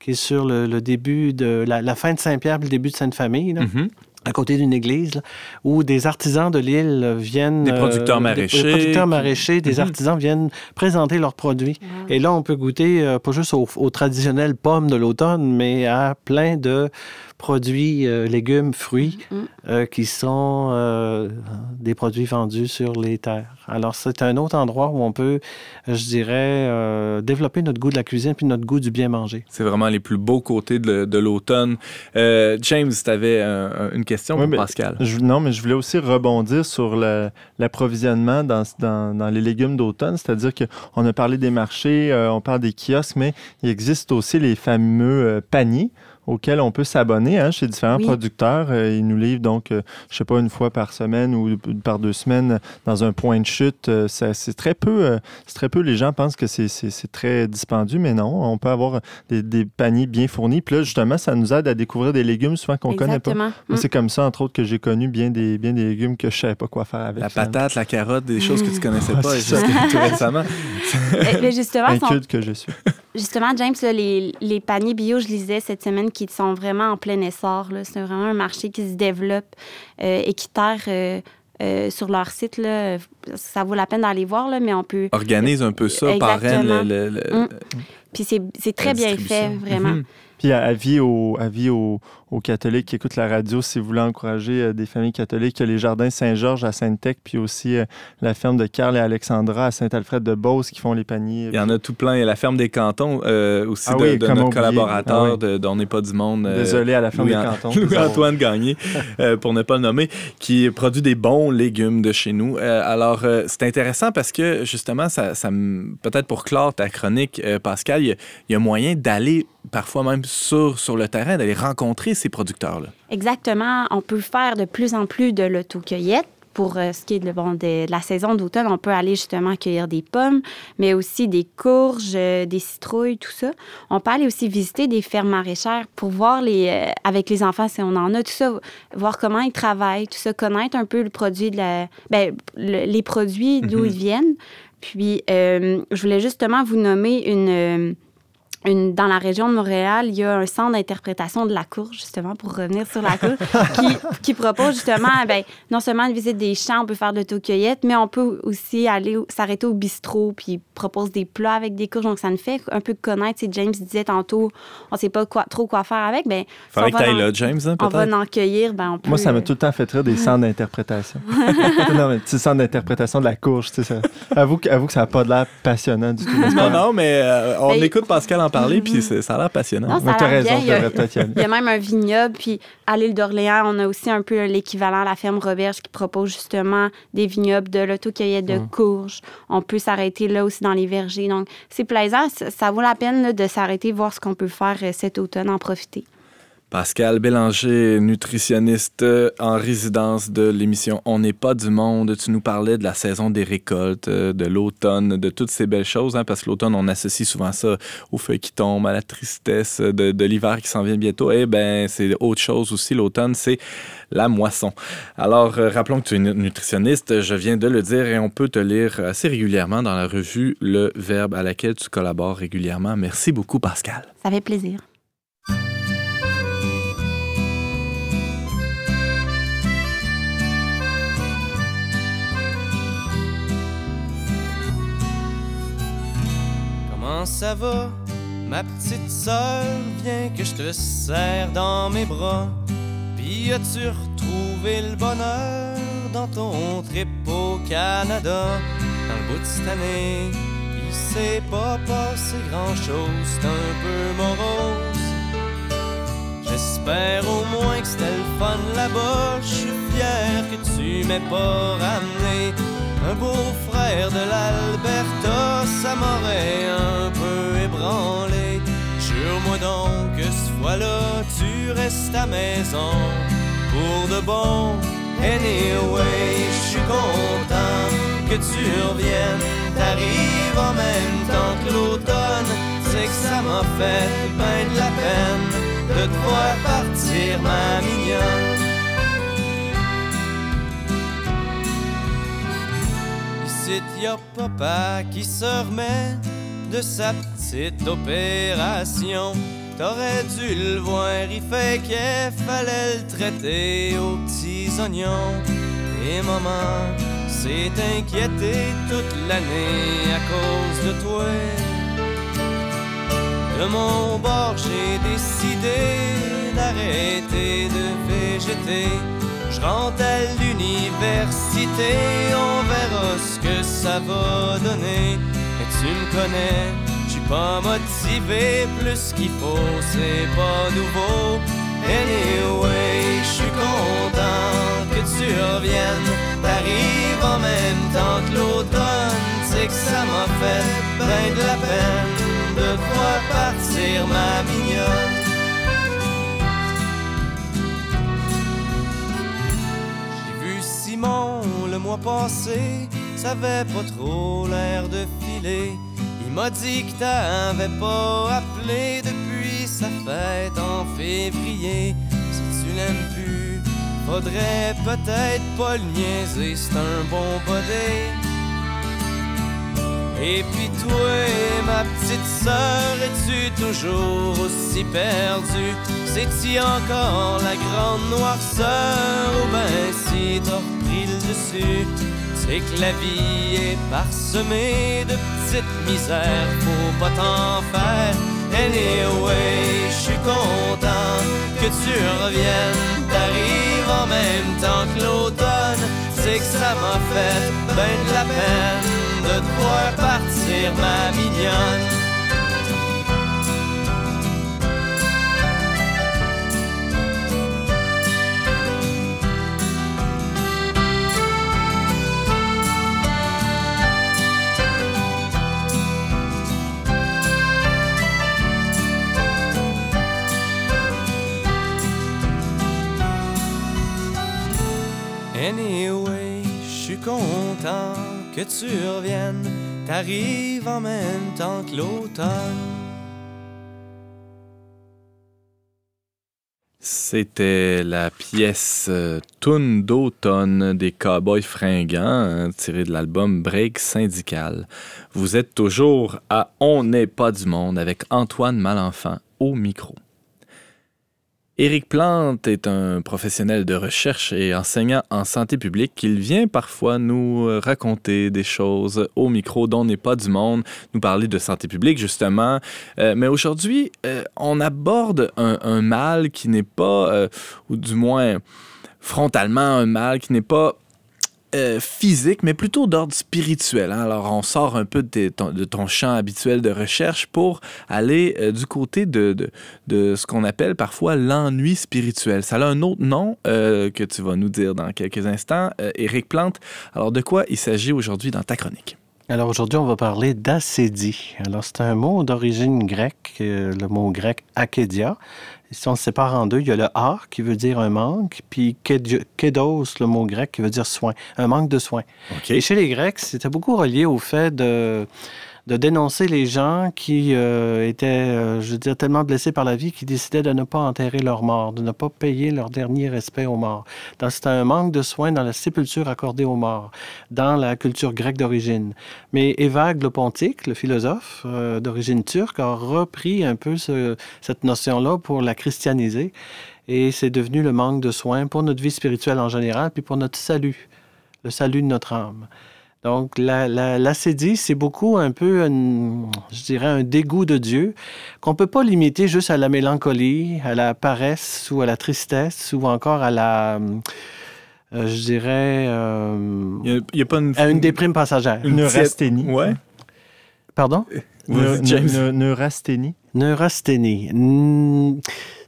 Speaker 4: qui est sur le, le début de la, la fin de Saint-Pierre, le début de Sainte-Famille,
Speaker 1: Mhm.
Speaker 4: à côté d'une église, là, où des artisans de l'île viennent...
Speaker 1: Des
Speaker 4: euh,
Speaker 1: producteurs maraîchers
Speaker 4: Des, producteurs maraîchers, des artisans viennent présenter leurs produits. Et là, on peut goûter euh, pas juste aux, aux traditionnelles pommes de l'automne, mais à plein de produits, euh, légumes, fruits,
Speaker 3: Mm.
Speaker 4: euh, qui sont euh, des produits vendus sur les terres. Alors, c'est un autre endroit où on peut, je dirais, euh, développer notre goût de la cuisine puis notre goût du bien manger.
Speaker 1: C'est vraiment les plus beaux côtés de, de l'automne. Euh, James, tu avais une question
Speaker 2: Oui,
Speaker 1: pour
Speaker 2: mais-
Speaker 1: Pascal.
Speaker 2: Je- non, mais je voulais aussi rebondir sur le- l'approvisionnement dans, dans- dans les légumes d'automne. C'est-à-dire qu'on a parlé des marchés, euh, on parle des kiosques, mais il existe aussi les fameux euh, paniers auxquels on peut s'abonner hein, chez différents
Speaker 3: Oui.
Speaker 2: producteurs. Euh, ils nous livrent donc, euh, je sais pas, une fois par semaine ou par deux semaines dans un point de chute. Euh, ça- c'est très peu. euh, c'est très peu. Les gens pensent que c'est- très dispendieux, mais non. On peut avoir des, des paniers bien fournis. Puis là, justement, ça nous aide à découvrir des légumes souvent qu'on connaît pas. Moi,
Speaker 3: Mm.
Speaker 2: c'est comme ça, entre autres, que j'ai connu bien des, bien des légumes que je savais pas quoi faire avec.
Speaker 1: La
Speaker 2: finalement.
Speaker 1: patate, la carotte, des choses que tu connaissais
Speaker 2: Ouais,
Speaker 1: pas
Speaker 2: c'est ça.
Speaker 1: jusqu'à tout récemment.
Speaker 3: Eh, mais justement, sont-
Speaker 2: que je suis.
Speaker 3: Justement, James, là, les, les paniers bio, je lisais cette semaine, qui sont vraiment en plein essor. C'est vraiment un marché qui se développe, euh, équitaire euh, euh, sur leur site. Là. Ça vaut la peine d'aller voir, là, mais on peut.
Speaker 1: Organise un peu ça, parraine le, le- le-
Speaker 3: Mm. Puis c'est très bien fait, vraiment.
Speaker 1: Mhm.
Speaker 2: Puis avis aux, avis aux, aux catholiques qui écoutent la radio, si vous voulez encourager euh, des familles catholiques, il y a les jardins Saint-Georges à Sainte-Tech, puis aussi euh, la ferme de Carl et Alexandra à Saint-Alfred-de-Beauce qui font les paniers.
Speaker 1: Il y en a tout plein. Il y a la ferme des cantons euh, aussi
Speaker 2: Ah
Speaker 1: de,
Speaker 2: oui,
Speaker 1: de notre collaborateur
Speaker 2: Ah oui.
Speaker 1: de- d'On n'est pas du monde. euh,
Speaker 2: Désolé à la ferme des cantons.
Speaker 1: Louis-Antoine Gagné, euh, pour ne pas le nommer, qui produit des bons légumes de chez nous. Alors, c'est intéressant parce que, justement, ça, ça me- peut-être pour clore ta chronique, Pascal, il y, y a moyen d'aller parfois même sur, sur le terrain, d'aller rencontrer ces producteurs-là.
Speaker 3: Exactement. On peut faire de plus en plus de l'autocueillette. Pour euh, ce qui est de, bon, de, de la saison d'automne, on peut aller justement cueillir des pommes, mais aussi des courges, euh, des citrouilles, tout ça. On peut aller aussi visiter des fermes maraîchères pour voir les, euh, avec les enfants si on en a, tout ça, voir comment ils travaillent, tout ça, connaître un peu le produit de la, ben, le- les produits d'où
Speaker 1: Mhm.
Speaker 3: ils viennent. Puis, euh, je voulais justement vous nommer une, euh, une, dans la région de Montréal, il y a un centre d'interprétation de la courge, justement, pour revenir sur la courge, qui, qui propose justement, ben, non seulement une visite des champs, on peut faire de l'autocueillette, mais on peut aussi aller s'arrêter au bistrot, puis ils proposent des plats avec des courges. Donc, ça nous fait un peu connaître. Sais, James disait tantôt, on ne sait pas quoi, trop quoi faire avec. Ben, si
Speaker 1: Faudrait
Speaker 3: on
Speaker 1: que
Speaker 3: va
Speaker 1: tu ailles
Speaker 3: en-
Speaker 1: là, James, hein,
Speaker 3: On va en cueillir, ben, on peut.
Speaker 2: Moi, ça m'a tout le temps fait rire des centres d'interprétation. non, mais petit centre d'interprétation de la courge, tu sais, ça. Avoue, que- avoue que ça n'a pas de l'air passionnant du tout.
Speaker 1: Non, non, mais euh, on
Speaker 3: Ben,
Speaker 1: écoute Pascal en parler, puis c'est- ça a l'air passionnant.
Speaker 3: Non, ça a
Speaker 2: t'as
Speaker 3: l'air
Speaker 2: raison,
Speaker 3: bien.
Speaker 2: je
Speaker 3: Il y a-. Il y même un vignoble, puis à l'île d'Orléans, on a aussi un peu l'équivalent à la ferme Roberge qui propose justement des vignobles de l'autocueillette de
Speaker 2: Mm.
Speaker 3: courges. On peut s'arrêter là aussi dans les vergers. Donc, c'est plaisant. Ça, ça vaut la peine là, de s'arrêter, voir ce qu'on peut faire euh, cet automne, en profiter.
Speaker 1: Pascal Bélanger, nutritionniste euh, en résidence de l'émission On n'est pas du monde. Tu nous parlais de la saison des récoltes, euh, de l'automne, de toutes ces belles choses, hein, parce que l'automne, on associe souvent ça aux feuilles qui tombent, à la tristesse de, de l'hiver qui s'en vient bientôt. Eh bien, c'est autre chose aussi. L'automne, c'est la moisson. Alors, euh, rappelons que tu es nu- nutritionniste, je viens de le dire, et on peut te lire assez régulièrement dans la revue Le Verbe à laquelle tu collabores régulièrement. Merci beaucoup, Pascal.
Speaker 3: Ça fait plaisir.
Speaker 6: Comment ça va, ma petite sœur? Viens que je te serre dans mes bras. Puis as-tu retrouvé le bonheur dans ton trip au Canada? Dans le bout de cette année, il s'est pas passé grand-chose, c'est un peu morose. J'espère au moins que c'était le fun là-bas. Je suis fier que tu m'aies pas ramené un beau-frère de l'Alberta. Ça m'aurait un peu ébranlé. Jure-moi donc que ce fois-là, tu restes à maison pour de bon. Anyway, je suis content que tu reviennes. T'arrives en même temps que l'automne. C'est que ça m'a fait ben de la peine de te voir partir, ma mignonne. Ici, y a papa qui se remet de sa petite opération. T'aurais dû le voir, il fait qu'il fallait le traiter aux petits oignons. Et maman s'est inquiétée toute l'année à cause de toi. De mon bord, j'ai décidé d'arrêter arrêter de végéter. Je rentre à l'université, on verra ce que ça va donner. Et tu me connais, je suis pas motivé plus qu'il faut, c'est pas nouveau. Anyway, je suis content que tu reviennes. T'arrives en même temps que l'automne, c'est que ça m'a fait ben de la peine de voir partir ma mignonne. Le mois passé, ça avait pas trop l'air de filer. Il m'a dit que t'avais pas appelé depuis sa fête en février. Si tu l'aimes plus, faudrait peut-être pas le niaiser, c'est un bon body. Et puis toi, ma petite sœur, es-tu toujours aussi perdue? C'est-tu encore la grande noirceur? Ou ben si t'as C'est que la vie est parsemée de petites misères, faut pas t'en faire. Anyway, je suis content que tu reviennes, t'arrives en même temps que l'automne. C'est que ça m'a fait ben de la peine de te voir partir, ma mignonne. Anyway, je suis content que tu reviennes. T'arrives en même temps que l'automne.
Speaker 1: C'était la pièce euh, Toune d'automne des Cowboys fringants, hein, tirée de l'album Break syndical. Vous êtes toujours à On n'est pas du monde avec Antoine Malenfant au micro. Éric Plante est un professionnel de recherche et enseignant en santé publique. Il vient parfois nous euh, raconter des choses au micro dont n'est pas du monde, nous parler de santé publique justement. Euh, mais aujourd'hui, euh, on aborde un, mal qui n'est pas, ou du moins frontalement un mal qui n'est pas euh, physique, mais plutôt d'ordre spirituel. hein. Alors, on sort un peu de, ton, champ habituel de recherche pour aller euh, du côté de, ce qu'on appelle parfois l'ennui spirituel. Ça a un autre nom euh, que tu vas nous dire dans quelques instants. Éric Plante, alors de quoi il s'agit aujourd'hui dans ta chronique?
Speaker 4: Alors aujourd'hui, on va parler d'acédie. Alors c'est un mot d'origine grecque, le mot grec akédia. Si on se sépare en deux, il y a le a qui veut dire un manque, puis kédos, le mot grec qui veut dire soin, un manque de soin.
Speaker 1: OK.
Speaker 4: Et chez les Grecs, c'était beaucoup relié au fait de, de dénoncer les gens qui euh, étaient, euh, je veux dire, tellement blessés par la vie qu'ils décidaient de ne pas enterrer leurs morts, de ne pas payer leur dernier respect aux morts. Donc, c'était un manque de soins dans la sépulture accordée aux morts, dans la culture grecque d'origine. Mais Évagre le Pontique, le philosophe euh, d'origine turque, a repris un peu ce- cette notion-là pour la christianiser. Et c'est devenu le manque de soins pour notre vie spirituelle en général, puis pour notre salut, le salut de notre âme. Donc, la, la, l'acédie, c'est beaucoup un peu, un- je dirais, un dégoût de Dieu qu'on ne peut pas limiter juste à la mélancolie, à la paresse ou à la tristesse ou encore à la, euh, je dirais, euh,
Speaker 1: Il n'y a, pas une...
Speaker 4: à une déprime passagère.
Speaker 2: Une neurasthénie.
Speaker 1: Ouais.
Speaker 4: Pardon?
Speaker 2: Neurasthénie.
Speaker 4: Neurasthénie.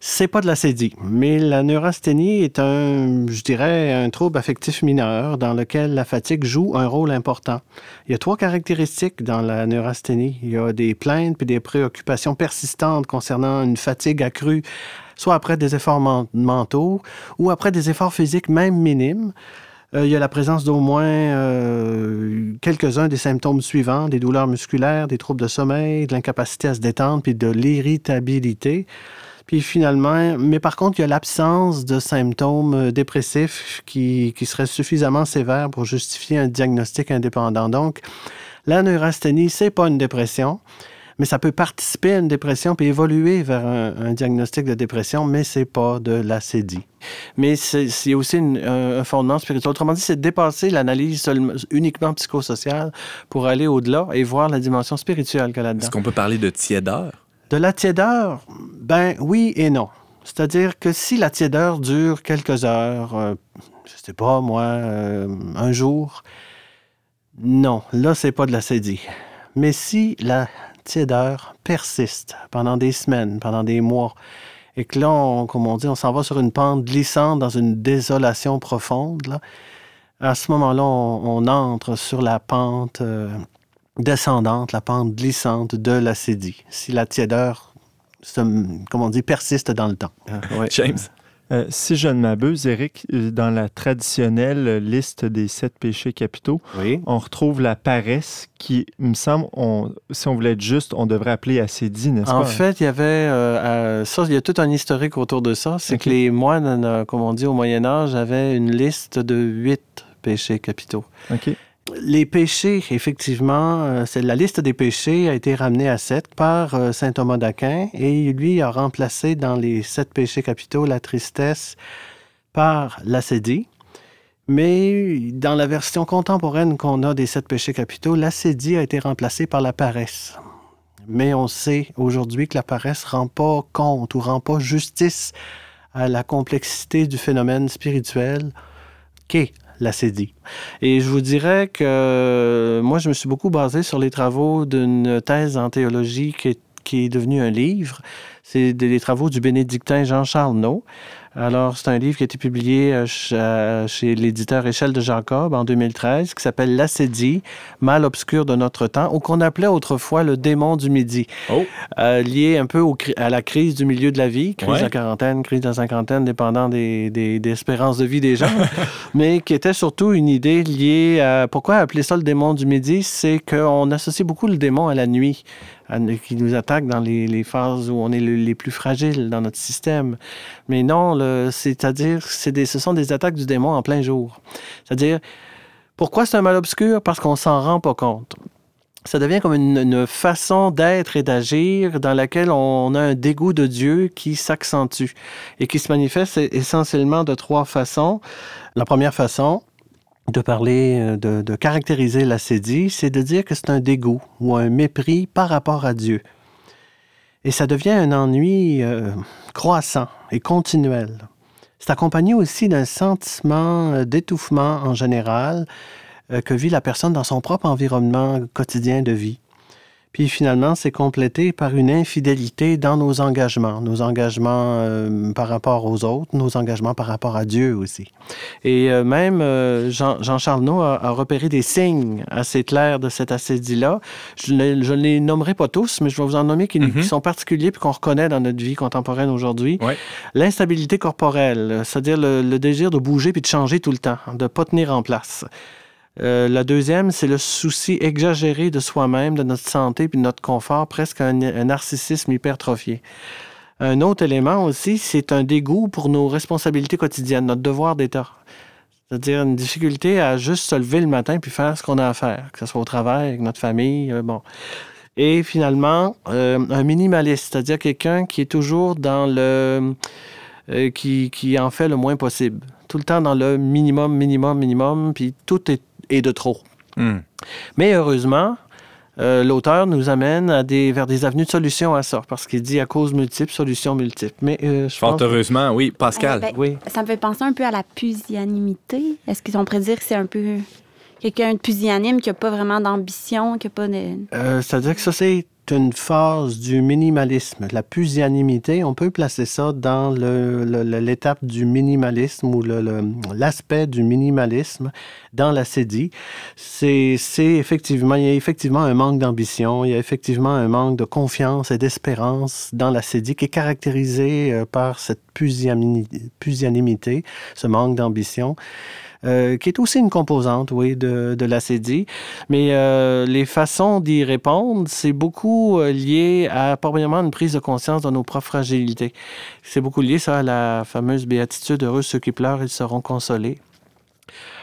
Speaker 4: C'est pas de l'acédie, mais la neurasthénie est un, je dirais, un trouble affectif mineur dans lequel la fatigue joue un rôle important. Il y a trois caractéristiques dans la neurasthénie. Il y a des plaintes puis des préoccupations persistantes concernant une fatigue accrue, soit après des efforts men- mentaux ou après des efforts physiques même minimes. Euh, il y a la présence d'au moins euh, quelques-uns des symptômes suivants, des douleurs musculaires, des troubles de sommeil, de l'incapacité à se détendre, puis de l'irritabilité. Puis finalement, mais par contre, il y a l'absence de symptômes euh, dépressifs qui, qui seraient suffisamment sévères pour justifier un diagnostic indépendant. Donc, la neurasthénie, c'est pas une dépression, mais ça peut participer à une dépression puis évoluer vers un, diagnostic de dépression, mais c'est pas de l'acédie. Mais c'est aussi un, fondement spirituel. Autrement dit, c'est dépasser l'analyse uniquement psychosociale pour aller au-delà et voir la dimension spirituelle qu'il y a là-dedans.
Speaker 1: Est-ce qu'on peut parler de tiédeur?
Speaker 4: De la tiédeur, ben oui et non. C'est-à-dire que si la tiédeur dure quelques heures, euh, je sais pas moi, euh, un jour, non, là, c'est pas de l'acédie. Mais si la tiédeur persiste pendant des semaines, pendant des mois, et que là, comme on dit, on s'en va sur une pente glissante dans une désolation profonde, là, à ce moment-là, on, on entre sur la pente euh, descendante, la pente glissante de l'acédie. Si la tiédeur, se- comme on dit, persiste dans le temps. Ouais.
Speaker 1: James?
Speaker 2: Euh, si je ne m'abuse, Eric, euh, dans la traditionnelle euh, liste des sept péchés capitaux,
Speaker 4: Oui.
Speaker 2: on retrouve la paresse qui, il me semble, on- si on voulait être juste, on devrait appeler acédie, n'est-ce
Speaker 4: En
Speaker 2: pas?
Speaker 4: fait, il y avait euh, euh, ça, il y a tout un historique autour de ça. C'est que les moines, euh, comme on dit au Moyen Âge, avaient une liste de huit péchés capitaux.
Speaker 2: OK.
Speaker 4: Les péchés, effectivement, euh, c'est la liste des péchés a été ramenée à sept par euh, saint Thomas d'Aquin et lui a remplacé dans les sept péchés capitaux la tristesse par l'acédie. Mais dans la version contemporaine qu'on a des sept péchés capitaux, l'acédie a été remplacée par la paresse. Mais on sait aujourd'hui que la paresse rend pas compte ou rend pas justice à la complexité du phénomène spirituel qu'est l'acédie. Et je vous dirais que euh, moi, je me suis beaucoup basé sur les travaux d'une thèse en théologie qui est, qui est devenue un livre. C'est des, des travaux du bénédictin Jean-Charles Naud. Alors, c'est un livre qui a été publié euh, euh, chez l'éditeur Échelle de Jacob en 2013, qui s'appelle L'acédie, mal obscur de notre temps, ou qu'on appelait autrefois le démon du midi,
Speaker 1: Oh.
Speaker 4: euh, lié un peu au à la crise du milieu de la vie, crise
Speaker 1: Ouais.
Speaker 4: de la quarantaine, crise de la cinquantaine, dépendant des, des, des espérances de vie des gens, mais qui était surtout une idée liée à... Pourquoi appeler ça le démon du midi? C'est qu'on associe beaucoup le démon à la nuit, qui nous attaque dans les, phases où on est le- les plus fragiles dans notre système. Mais non, c'est-à-dire, ce sont des attaques du démon en plein jour. C'est-à-dire, pourquoi c'est un mal obscur? Parce qu'on s'en rend pas compte. Ça devient comme une façon d'être et d'agir dans laquelle on a un dégoût de Dieu qui s'accentue et qui se manifeste essentiellement de trois façons. La première façon de parler, euh, de, de caractériser l'acédie, c'est de dire que c'est un dégoût ou un mépris par rapport à Dieu. Et ça devient un ennui euh, croissant et continuel. C'est accompagné aussi d'un sentiment euh, d'étouffement en général que vit la personne dans son propre environnement quotidien de vie. Puis finalement, c'est complété par une infidélité dans nos engagements, nos engagements euh, par rapport aux autres, nos engagements par rapport à Dieu aussi. Et euh, même euh, Jean, Jean-Charles Naud a, a repéré des signes assez clairs de cette acédie-là. Je ne je ne les nommerai pas tous, mais je vais vous en nommer qui,
Speaker 1: Mhm.
Speaker 4: qui sont particuliers et qu'on reconnaît dans notre vie contemporaine aujourd'hui.
Speaker 1: Ouais.
Speaker 4: L'instabilité corporelle, c'est-à-dire le, le désir de bouger puis de changer tout le temps, de ne pas tenir en place. Euh, la deuxième, c'est le souci exagéré de soi-même, de notre santé puis de notre confort, presque un, narcissisme hypertrophié. Un autre élément aussi, c'est un dégoût pour nos responsabilités quotidiennes, notre devoir d'État. C'est-à-dire une difficulté à juste se lever le matin puis faire ce qu'on a à faire, que ce soit au travail, avec notre famille, euh, bon. Et finalement, euh, un minimaliste, c'est-à-dire quelqu'un qui est toujours dans le... qui, qui en fait le moins possible. Tout le temps dans le minimum, minimum, minimum, puis tout est, est de trop.
Speaker 1: Hmm.
Speaker 4: Mais heureusement, euh, l'auteur nous amène à des, vers des avenues de solutions à ça, parce qu'il dit à cause multiple, solutions multiples. Mais euh, je
Speaker 1: Fort
Speaker 4: pense...
Speaker 1: heureusement, oui. Pascal.
Speaker 3: Euh, ben,
Speaker 4: Oui.
Speaker 3: Ça me fait penser un peu à la pusillanimité. Est-ce qu'on pourrait dire que c'est un peu quelqu'un de pusillanime qui n'a pas vraiment d'ambition, qui n'a pas de...
Speaker 4: Euh, C'est-à-dire que ça, c'est une phase du minimalisme. La pusillanimité, on peut placer ça dans l'étape du minimalisme ou l'aspect du minimalisme dans la CEDI. C'est effectivement, il y a effectivement un manque d'ambition, il y a effectivement un manque de confiance et d'espérance dans la CEDI qui est caractérisé euh, par cette pusillanimi- pusillanimité, ce manque d'ambition. Euh, qui est aussi une composante, oui, de, de l'acédie. Mais euh, les façons d'y répondre, c'est beaucoup euh, lié à, premièrement, une prise de conscience de nos propres fragilités. C'est beaucoup lié, ça, à la fameuse béatitude, heureux ceux qui pleurent, ils seront consolés.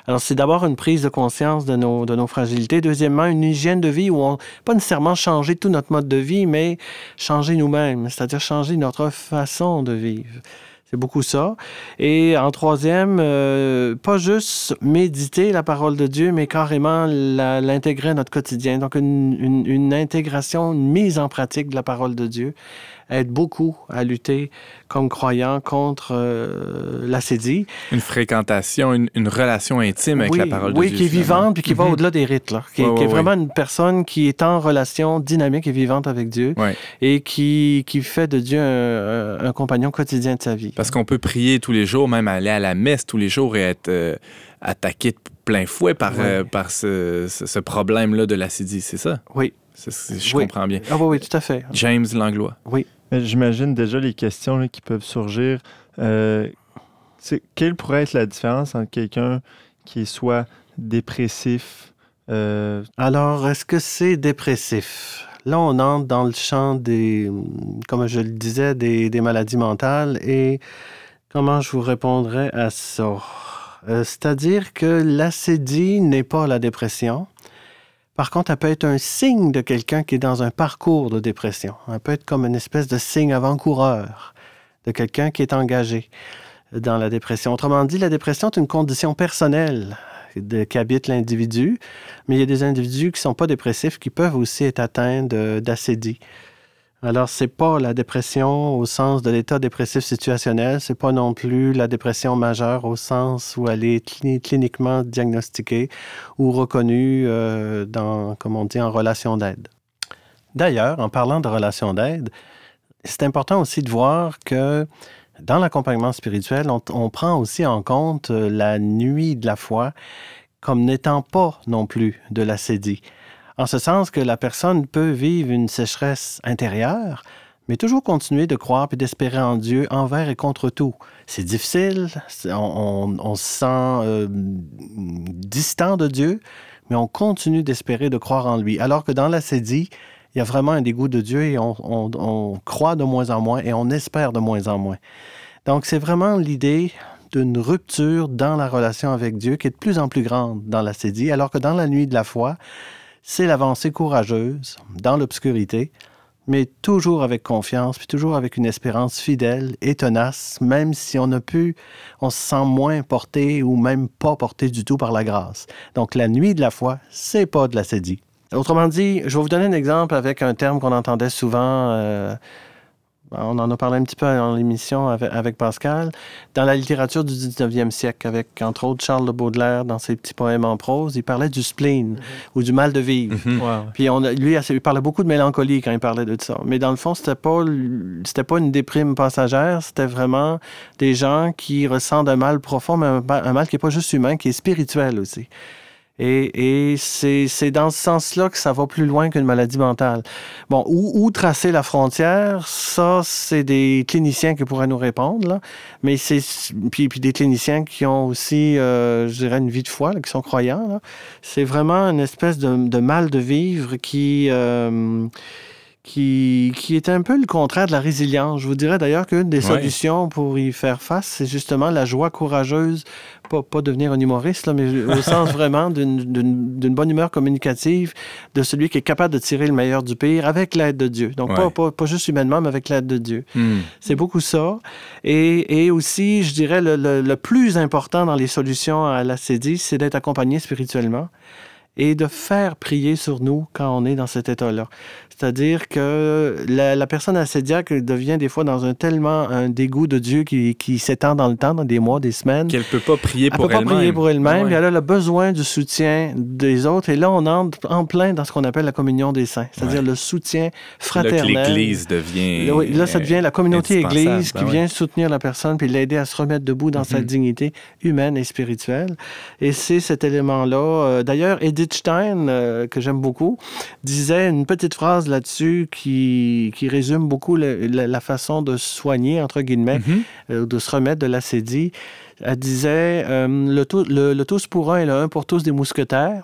Speaker 4: Alors, c'est d'abord une prise de conscience de nos, de nos fragilités. Deuxièmement, une hygiène de vie où on, pas nécessairement changer tout notre mode de vie, mais changer nous-mêmes, c'est-à-dire changer notre façon de vivre. C'est beaucoup ça. Et en troisième, euh, pas juste méditer la parole de Dieu, mais carrément l'intégrer à notre quotidien. Donc, une, une- une intégration, une mise en pratique de la parole de Dieu aide beaucoup à lutter comme croyant contre euh.
Speaker 1: Une fréquentation, une, une relation intime avec
Speaker 4: oui,
Speaker 1: la parole de
Speaker 4: oui,
Speaker 1: Dieu.
Speaker 4: qui est
Speaker 1: finalement.
Speaker 4: vivante puis qui va
Speaker 1: Mhm.
Speaker 4: au-delà des rites, là. Qui, est vraiment une personne qui est en relation dynamique et vivante avec Dieu et qui, qui fait de Dieu un, un compagnon quotidien de sa vie.
Speaker 1: Parce qu'on peut prier tous les jours, même aller à la messe tous les jours et être euh, attaqué de plein fouet par, euh, par ce, problème-là de l'acédie, c'est ça?
Speaker 4: Oui.
Speaker 1: Je
Speaker 4: Oui.
Speaker 1: comprends bien.
Speaker 4: Ah oui, oui, tout à fait.
Speaker 1: James Langlois.
Speaker 4: Oui.
Speaker 2: Mais J'imagine déjà les questions qui peuvent surgir. Euh, quelle pourrait être la différence entre quelqu'un qui soit dépressif, euh,
Speaker 4: Alors, est-ce que c'est dépressif? Là, on entre dans le champ des, comme je le disais, des, des maladies mentales et comment je vous répondrais à ça? Euh, C'est-à-dire que l'acédie n'est pas la dépression. Par contre, elle peut être un signe de quelqu'un qui est dans un parcours de dépression. Elle peut être comme une espèce de signe avant-coureur de quelqu'un qui est engagé dans la dépression. Autrement dit, la dépression est une condition personnelle de- qu'habite l'individu, mais il y a des individus qui ne sont pas dépressifs qui peuvent aussi être atteints d'acédie. Alors, c'est pas la dépression au sens de l'état dépressif situationnel, c'est pas non plus la dépression majeure au sens où elle est cli- cliniquement diagnostiquée ou reconnue euh, dans, comme on dit, en relation d'aide. D'ailleurs, en parlant de relation d'aide, c'est important aussi de voir que dans l'accompagnement spirituel, on, on prend aussi en compte euh, la nuit de la foi comme n'étant pas non plus de l'acédie. En ce sens que la personne peut vivre une sécheresse intérieure, mais toujours continuer de croire et d'espérer en Dieu envers et contre tout. C'est difficile, on, on- se sent euh, distant de Dieu, mais on continue d'espérer, de croire en lui. Alors que dans l'acédie, il y a vraiment un dégoût de Dieu et on, on- on croit de moins en moins et on espère de moins en moins. Donc c'est vraiment l'idée d'une rupture dans la relation avec Dieu qui est de plus en plus grande dans l'acédie, alors que dans la nuit de la foi, c'est l'avancée courageuse dans l'obscurité, mais toujours avec confiance, puis toujours avec une espérance fidèle et tenace, même si on a pu, on se sent moins porté ou même pas porté du tout par la grâce. Donc la nuit de la foi, c'est pas de l'acédie. Autrement dit, je vais vous donner un exemple avec un terme qu'on entendait souvent. euh, on en a parlé un petit peu dans l'émission avec, avec Pascal, dans la littérature du 19e siècle, avec entre autres Charles de Baudelaire dans ses petits poèmes en prose, il parlait du spleen ou du mal de vivre.
Speaker 1: Mhm.
Speaker 4: Puis on a- lui, il parlait beaucoup de mélancolie quand il parlait de ça. Mais dans le fond, c'était pas, c'était pas une déprime passagère, c'était vraiment des gens qui ressentent un mal profond, mais un, un mal qui est pas juste humain, qui est spirituel aussi. Et, et c'est, dans ce sens-là que ça va plus loin qu'une maladie mentale. Bon, où, où tracer la frontière, ça, c'est des cliniciens qui pourraient nous répondre, là. Mais c'est, puis, puis des cliniciens qui ont aussi, euh, je dirais, une vie de foi, là, qui sont croyants. C'est vraiment une espèce de, de mal de vivre qui, euh, qui, qui est un peu le contraire de la résilience. Je vous dirais d'ailleurs qu'une des
Speaker 1: Ouais.
Speaker 4: solutions pour y faire face, c'est justement la joie courageuse, pas, pas devenir un humoriste, là, mais au sens vraiment d'une- bonne humeur communicative de celui qui est capable de tirer le meilleur du pire avec l'aide de Dieu. Donc, pas,
Speaker 1: Ouais.
Speaker 4: pas, pas juste humainement, mais avec l'aide de Dieu.
Speaker 1: Hmm.
Speaker 4: C'est beaucoup ça. Et, et aussi, je dirais, le, le- le plus important dans les solutions à l'acédie, c'est d'être accompagné spirituellement et de faire prier sur nous quand on est dans cet état-là. C'est-à-dire que la, la personne acédiaque devient des fois dans un tellement un dégoût de Dieu qui, qui s'étend dans le temps, dans des mois, des semaines.
Speaker 1: Qu'elle peut pas prier
Speaker 4: Elle
Speaker 1: pour
Speaker 4: peut pas
Speaker 1: elle-même.
Speaker 4: prier pour elle-même,
Speaker 1: Ouais.
Speaker 4: elle a le besoin du soutien des autres. Et là, on entre en plein dans ce qu'on appelle la communion des saints, c'est-à-dire
Speaker 1: Ouais.
Speaker 4: le soutien fraternel.
Speaker 1: l'Église devient.
Speaker 4: Là, oui, là, ça devient la communauté. Église qui
Speaker 1: Ben ouais.
Speaker 4: vient soutenir la personne puis l'aider à se remettre debout dans sa
Speaker 1: Mhm.
Speaker 4: dignité humaine et spirituelle. Et c'est cet élément-là. euh, D'ailleurs, Edith Stein, euh, que j'aime beaucoup, disait une petite phrase là-dessus qui, qui résume beaucoup le- la, la façon de se soigner, entre guillemets,
Speaker 1: Mhm.
Speaker 4: euh, de se remettre de l'acédie. Elle disait euh, le, tout- le- le tous pour un et le un pour tous des mousquetaires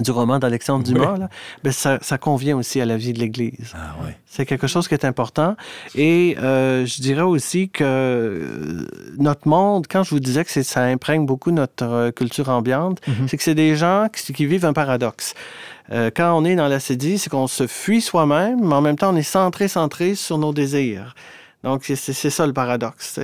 Speaker 4: du roman d'Alexandre Dumas, là, ben, ça, ça convient aussi à la vie de l'Église.
Speaker 1: Ah.
Speaker 4: C'est quelque chose qui est important. Et euh, je dirais aussi que euh, notre monde, quand je vous disais que ça imprègne beaucoup notre euh, culture ambiante,
Speaker 2: Mhm.
Speaker 4: c'est que c'est des gens qui, qui vivent un paradoxe. Euh, quand on est dans l'acédie, c'est qu'on se fuit soi-même, mais en même temps, on est centré, centré sur nos désirs. Donc, c'est- ça le paradoxe.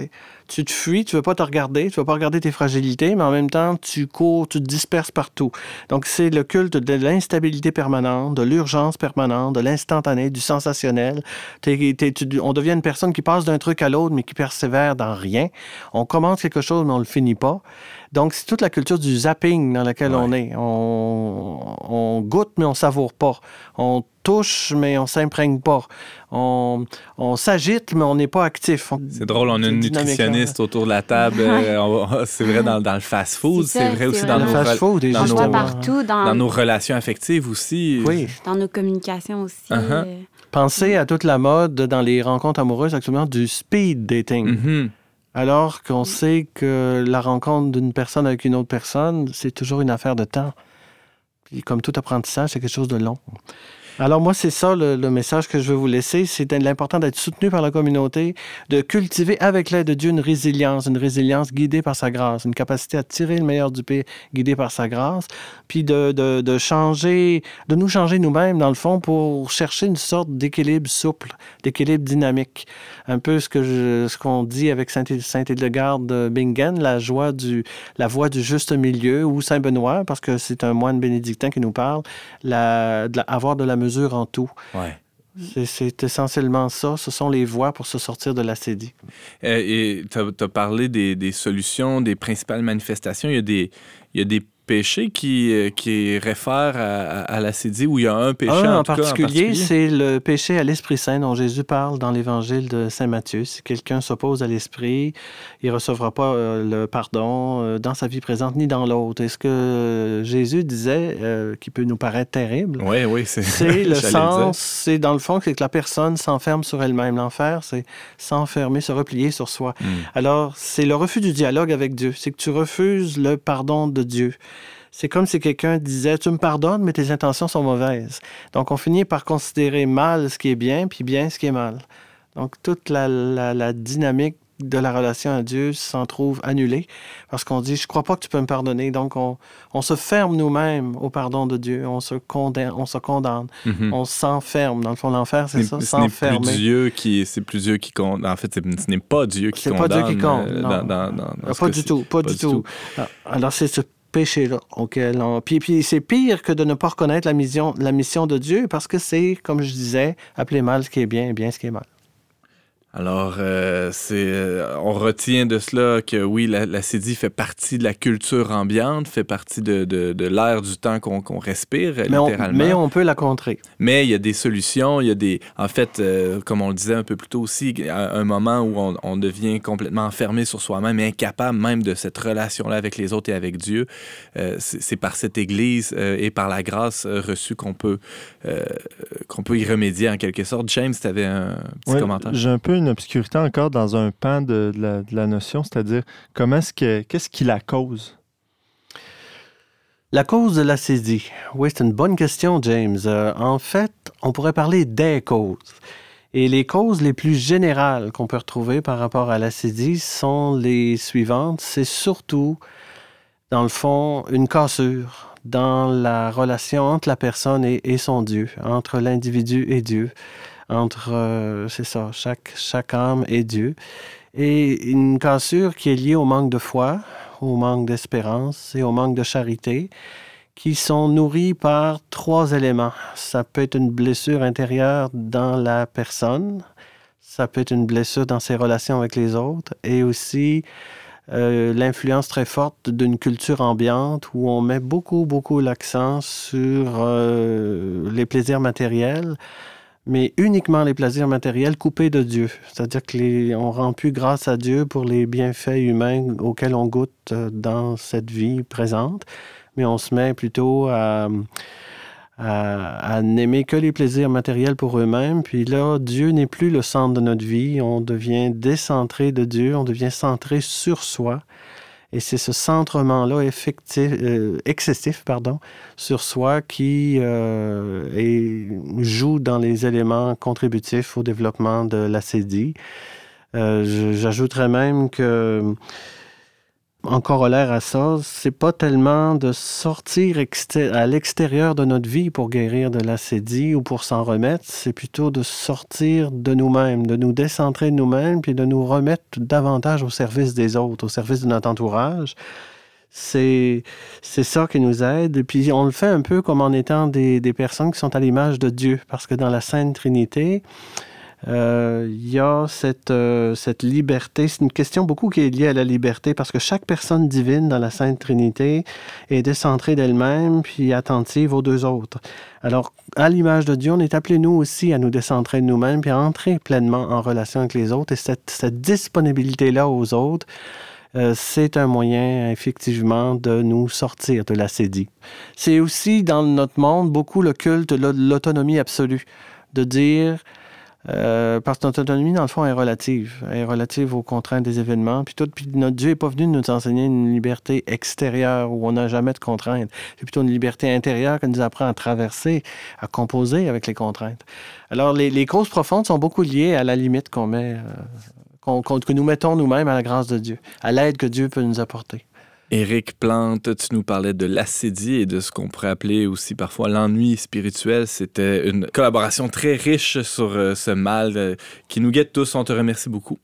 Speaker 4: Tu te fuis, tu veux pas te regarder, tu veux pas regarder tes fragilités, mais en même temps, tu cours, tu te disperses partout. Donc, c'est le culte de l'instabilité permanente, de l'urgence permanente, de l'instantané, du sensationnel. on devient une personne qui passe d'un truc à l'autre, mais qui persévère dans rien. On commence quelque chose, mais on le finit pas. Donc, c'est toute la culture du zapping dans laquelle on est. On, goûte, mais on savoure pas. On touche, mais on s'imprègne pas. On, s'agite, mais on n'est pas actif.
Speaker 1: C'est drôle, on a une nutritionniste autour de la table. Euh, c'est vrai dans, le fast-food, c'est vrai aussi dans, nos,
Speaker 4: fast-food,
Speaker 1: dans,
Speaker 3: nos, partout,
Speaker 1: dans... nos relations affectives aussi.
Speaker 4: Oui.
Speaker 3: Dans nos communications aussi.
Speaker 1: Uh-huh.
Speaker 4: Pensez à toute la mode dans les rencontres amoureuses actuellement du speed dating.
Speaker 1: Mm-hmm
Speaker 4: alors qu'on sait que la rencontre d'une personne avec une autre personne, c'est toujours une affaire de temps. Puis comme tout apprentissage, c'est quelque chose de long. Alors moi, c'est ça le, message que je veux vous laisser. C'est l'important d'être soutenu par la communauté, de cultiver avec l'aide de Dieu une résilience, une résilience guidée par sa grâce, une capacité à tirer le meilleur du pays guidée par sa grâce, puis de, de, changer, de nous changer nous-mêmes, dans le fond, pour chercher une sorte d'équilibre souple, d'équilibre dynamique. Un peu ce que ce qu'on dit avec Saint-Hildegarde Bingen, la joie du, la voie du juste milieu, ou Saint-Benoît, parce que c'est un moine bénédictin qui nous parle, la, de avoir de la mesure en tout. C'est essentiellement ça. Ce sont les voies pour se sortir de l'acédie.
Speaker 1: Euh, et tu as, parlé des, des, solutions, des principales manifestations. Il y a des, il y a des péché qui, euh, qui réfère à, à, l'acédie, où il y a un péché
Speaker 4: en, particulier, c'est le péché à l'Esprit Saint dont Jésus parle dans l'Évangile de Saint Matthieu. Si quelqu'un s'oppose à l'Esprit, il ne recevra pas euh, le pardon euh, dans sa vie présente ni dans l'autre. Est-ce que Jésus disait, qui peut nous paraître terrible?
Speaker 1: Oui, oui,
Speaker 4: c'est le sens, c'est dans le fond, c'est que la personne s'enferme sur elle-même. L'enfer, c'est s'enfermer, se replier sur soi.
Speaker 1: Hmm.
Speaker 4: Alors, c'est le refus du dialogue avec Dieu. C'est que tu refuses le pardon de Dieu. C'est comme si quelqu'un disait Tu me pardonnes, mais tes intentions sont mauvaises. Donc, on finit par considérer mal ce qui est bien, puis bien ce qui est mal. Donc, toute la, dynamique de la relation à Dieu s'en trouve annulée parce qu'on dit Je crois pas que tu peux me pardonner. Donc, on, se ferme nous-mêmes au pardon de Dieu. On se condamne. On, se condamne.
Speaker 1: Mm-hmm.
Speaker 4: on s'enferme. Dans le fond, l'enfer, c'est ça, s'enfermer.
Speaker 1: C'est plus Dieu qui. C'est plus Dieu qui condamne. En fait, ce n'est pas Dieu qui condamne.
Speaker 4: C'est pas Dieu qui condamne.
Speaker 1: Euh,
Speaker 4: non. pas, du tout, pas, du tout. Ah, alors, c'est ce péché-là auquel. Puis, puis c'est pire que de ne pas reconnaître la mission, la mission de Dieu parce que c'est, comme je disais, appeler mal ce qui est bien et bien ce qui est mal.
Speaker 1: Alors, euh, c'est, euh, on retient de cela que oui, la, la fait partie de la culture ambiante, fait partie de, de, l'air du temps qu'on, respire,
Speaker 4: mais
Speaker 1: littéralement.
Speaker 4: On, mais on peut la contrer.
Speaker 1: Mais il y a des solutions, il y a des... En fait, euh, comme on le disait un peu plus tôt aussi, un moment où on, on, devient complètement enfermé sur soi-même, incapable même de cette relation-là avec les autres et avec Dieu. c'est, par cette Église et par la grâce reçue qu'on peut, qu'on peut y remédier en quelque sorte. James, tu avais un petit commentaire?
Speaker 2: J'ai un peu une obscurité encore dans un pan de, la, notion, c'est-à-dire comment est-ce que qu'est-ce qui la cause?
Speaker 4: La cause de la. Oui, c'est une bonne question, James. Euh, en fait, on pourrait parler des causes. Et les causes les plus générales qu'on peut retrouver par rapport à la sont les suivantes. C'est surtout, dans le fond, une cassure dans la relation entre la personne et son Dieu, entre l'individu et Dieu entre, euh, c'est ça, chaque, chaque âme et Dieu. Et une cassure qui est liée au manque de foi, au manque d'espérance et au manque de charité, qui sont nourris par trois éléments. Ça peut être une blessure intérieure dans la personne, ça peut être une blessure dans ses relations avec les autres, et aussi euh, l'influence très forte d'une culture ambiante où on met beaucoup, beaucoup l'accent sur euh, les plaisirs matériels mais uniquement les plaisirs matériels coupés de Dieu. C'est-à-dire qu'on rend plus grâce à Dieu pour les bienfaits humains auxquels on goûte euh, dans cette vie présente, mais on se met plutôt à, à, n'aimer que les plaisirs matériels pour eux-mêmes. Puis là, Dieu n'est plus le centre de notre vie. On devient décentré de Dieu, on devient centré sur soi. Et c'est ce centrement-là euh, excessif pardon, sur soi qui euh, joue dans les éléments contributifs au développement de l'acédie. Euh, J'ajouterais même que en corollaire à ça, c'est pas tellement de sortir à l'extérieur de notre vie pour guérir de l'acédie ou pour s'en remettre, c'est plutôt de sortir de nous-mêmes, de nous décentrer de nous-mêmes, puis de nous remettre davantage au service des autres, au service de notre entourage. C'est, ça qui nous aide. Et puis on le fait un peu comme en étant des, des personnes qui sont à l'image de Dieu, parce que dans la Sainte Trinité, euh, il y a cette, euh, cette liberté. C'est une question beaucoup qui est liée à la liberté parce que chaque personne divine dans la Sainte Trinité est décentrée d'elle-même puis attentive aux deux autres. Alors, à l'image de Dieu, on est appelé nous aussi à nous décentrer de nous-mêmes puis à entrer pleinement en relation avec les autres. Et cette, disponibilité-là aux autres, euh, c'est un moyen effectivement de nous sortir de l'acédie. C'est aussi dans notre monde beaucoup le culte de l'autonomie absolue, de dire euh, parce que notre autonomie, dans le fond, est relative. Elle est relative aux contraintes des événements. Puis, tout, puis notre Dieu n'est pas venu nous enseigner une liberté extérieure où on n'a jamais de contraintes. C'est plutôt une liberté intérieure qui nous apprend à traverser, à composer avec les contraintes. Alors, les, causes profondes sont beaucoup liées à la limite qu'on met, euh, que nous mettons nous-mêmes à la grâce de Dieu, à l'aide que Dieu peut nous apporter.
Speaker 1: Éric Plante, tu nous parlais de l'acédie et de ce qu'on pourrait appeler aussi parfois l'ennui spirituel. C'était une collaboration très riche sur euh, ce mal euh, qui nous guette tous. On te remercie beaucoup.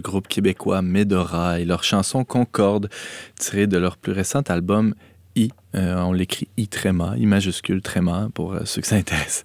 Speaker 1: Groupe québécois Medora et leur chanson Concorde, tirée de leur plus récent album I. Euh, on l'écrit I tréma, I majuscule tréma pour euh, ceux que ça intéresse.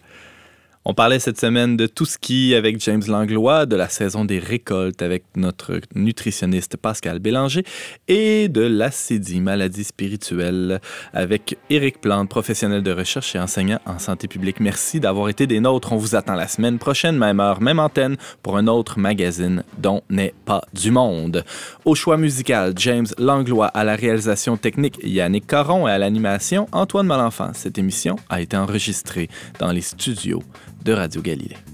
Speaker 1: On parlait cette semaine de tout ski avec James Langlois, de la saison des récoltes avec notre nutritionniste Pascal Bélanger et de l'acédie, maladie spirituelle avec Éric Plante, professionnel de recherche et enseignant en santé publique. Merci d'avoir été des nôtres. On vous attend la semaine prochaine, même heure, même antenne, pour un autre magazine dont n'est pas du monde. Au choix musical, James Langlois, à la réalisation technique, Yannick Caron et à l'animation, Antoine Malenfant. Cette émission a été enregistrée dans les studios de Radio Galilée.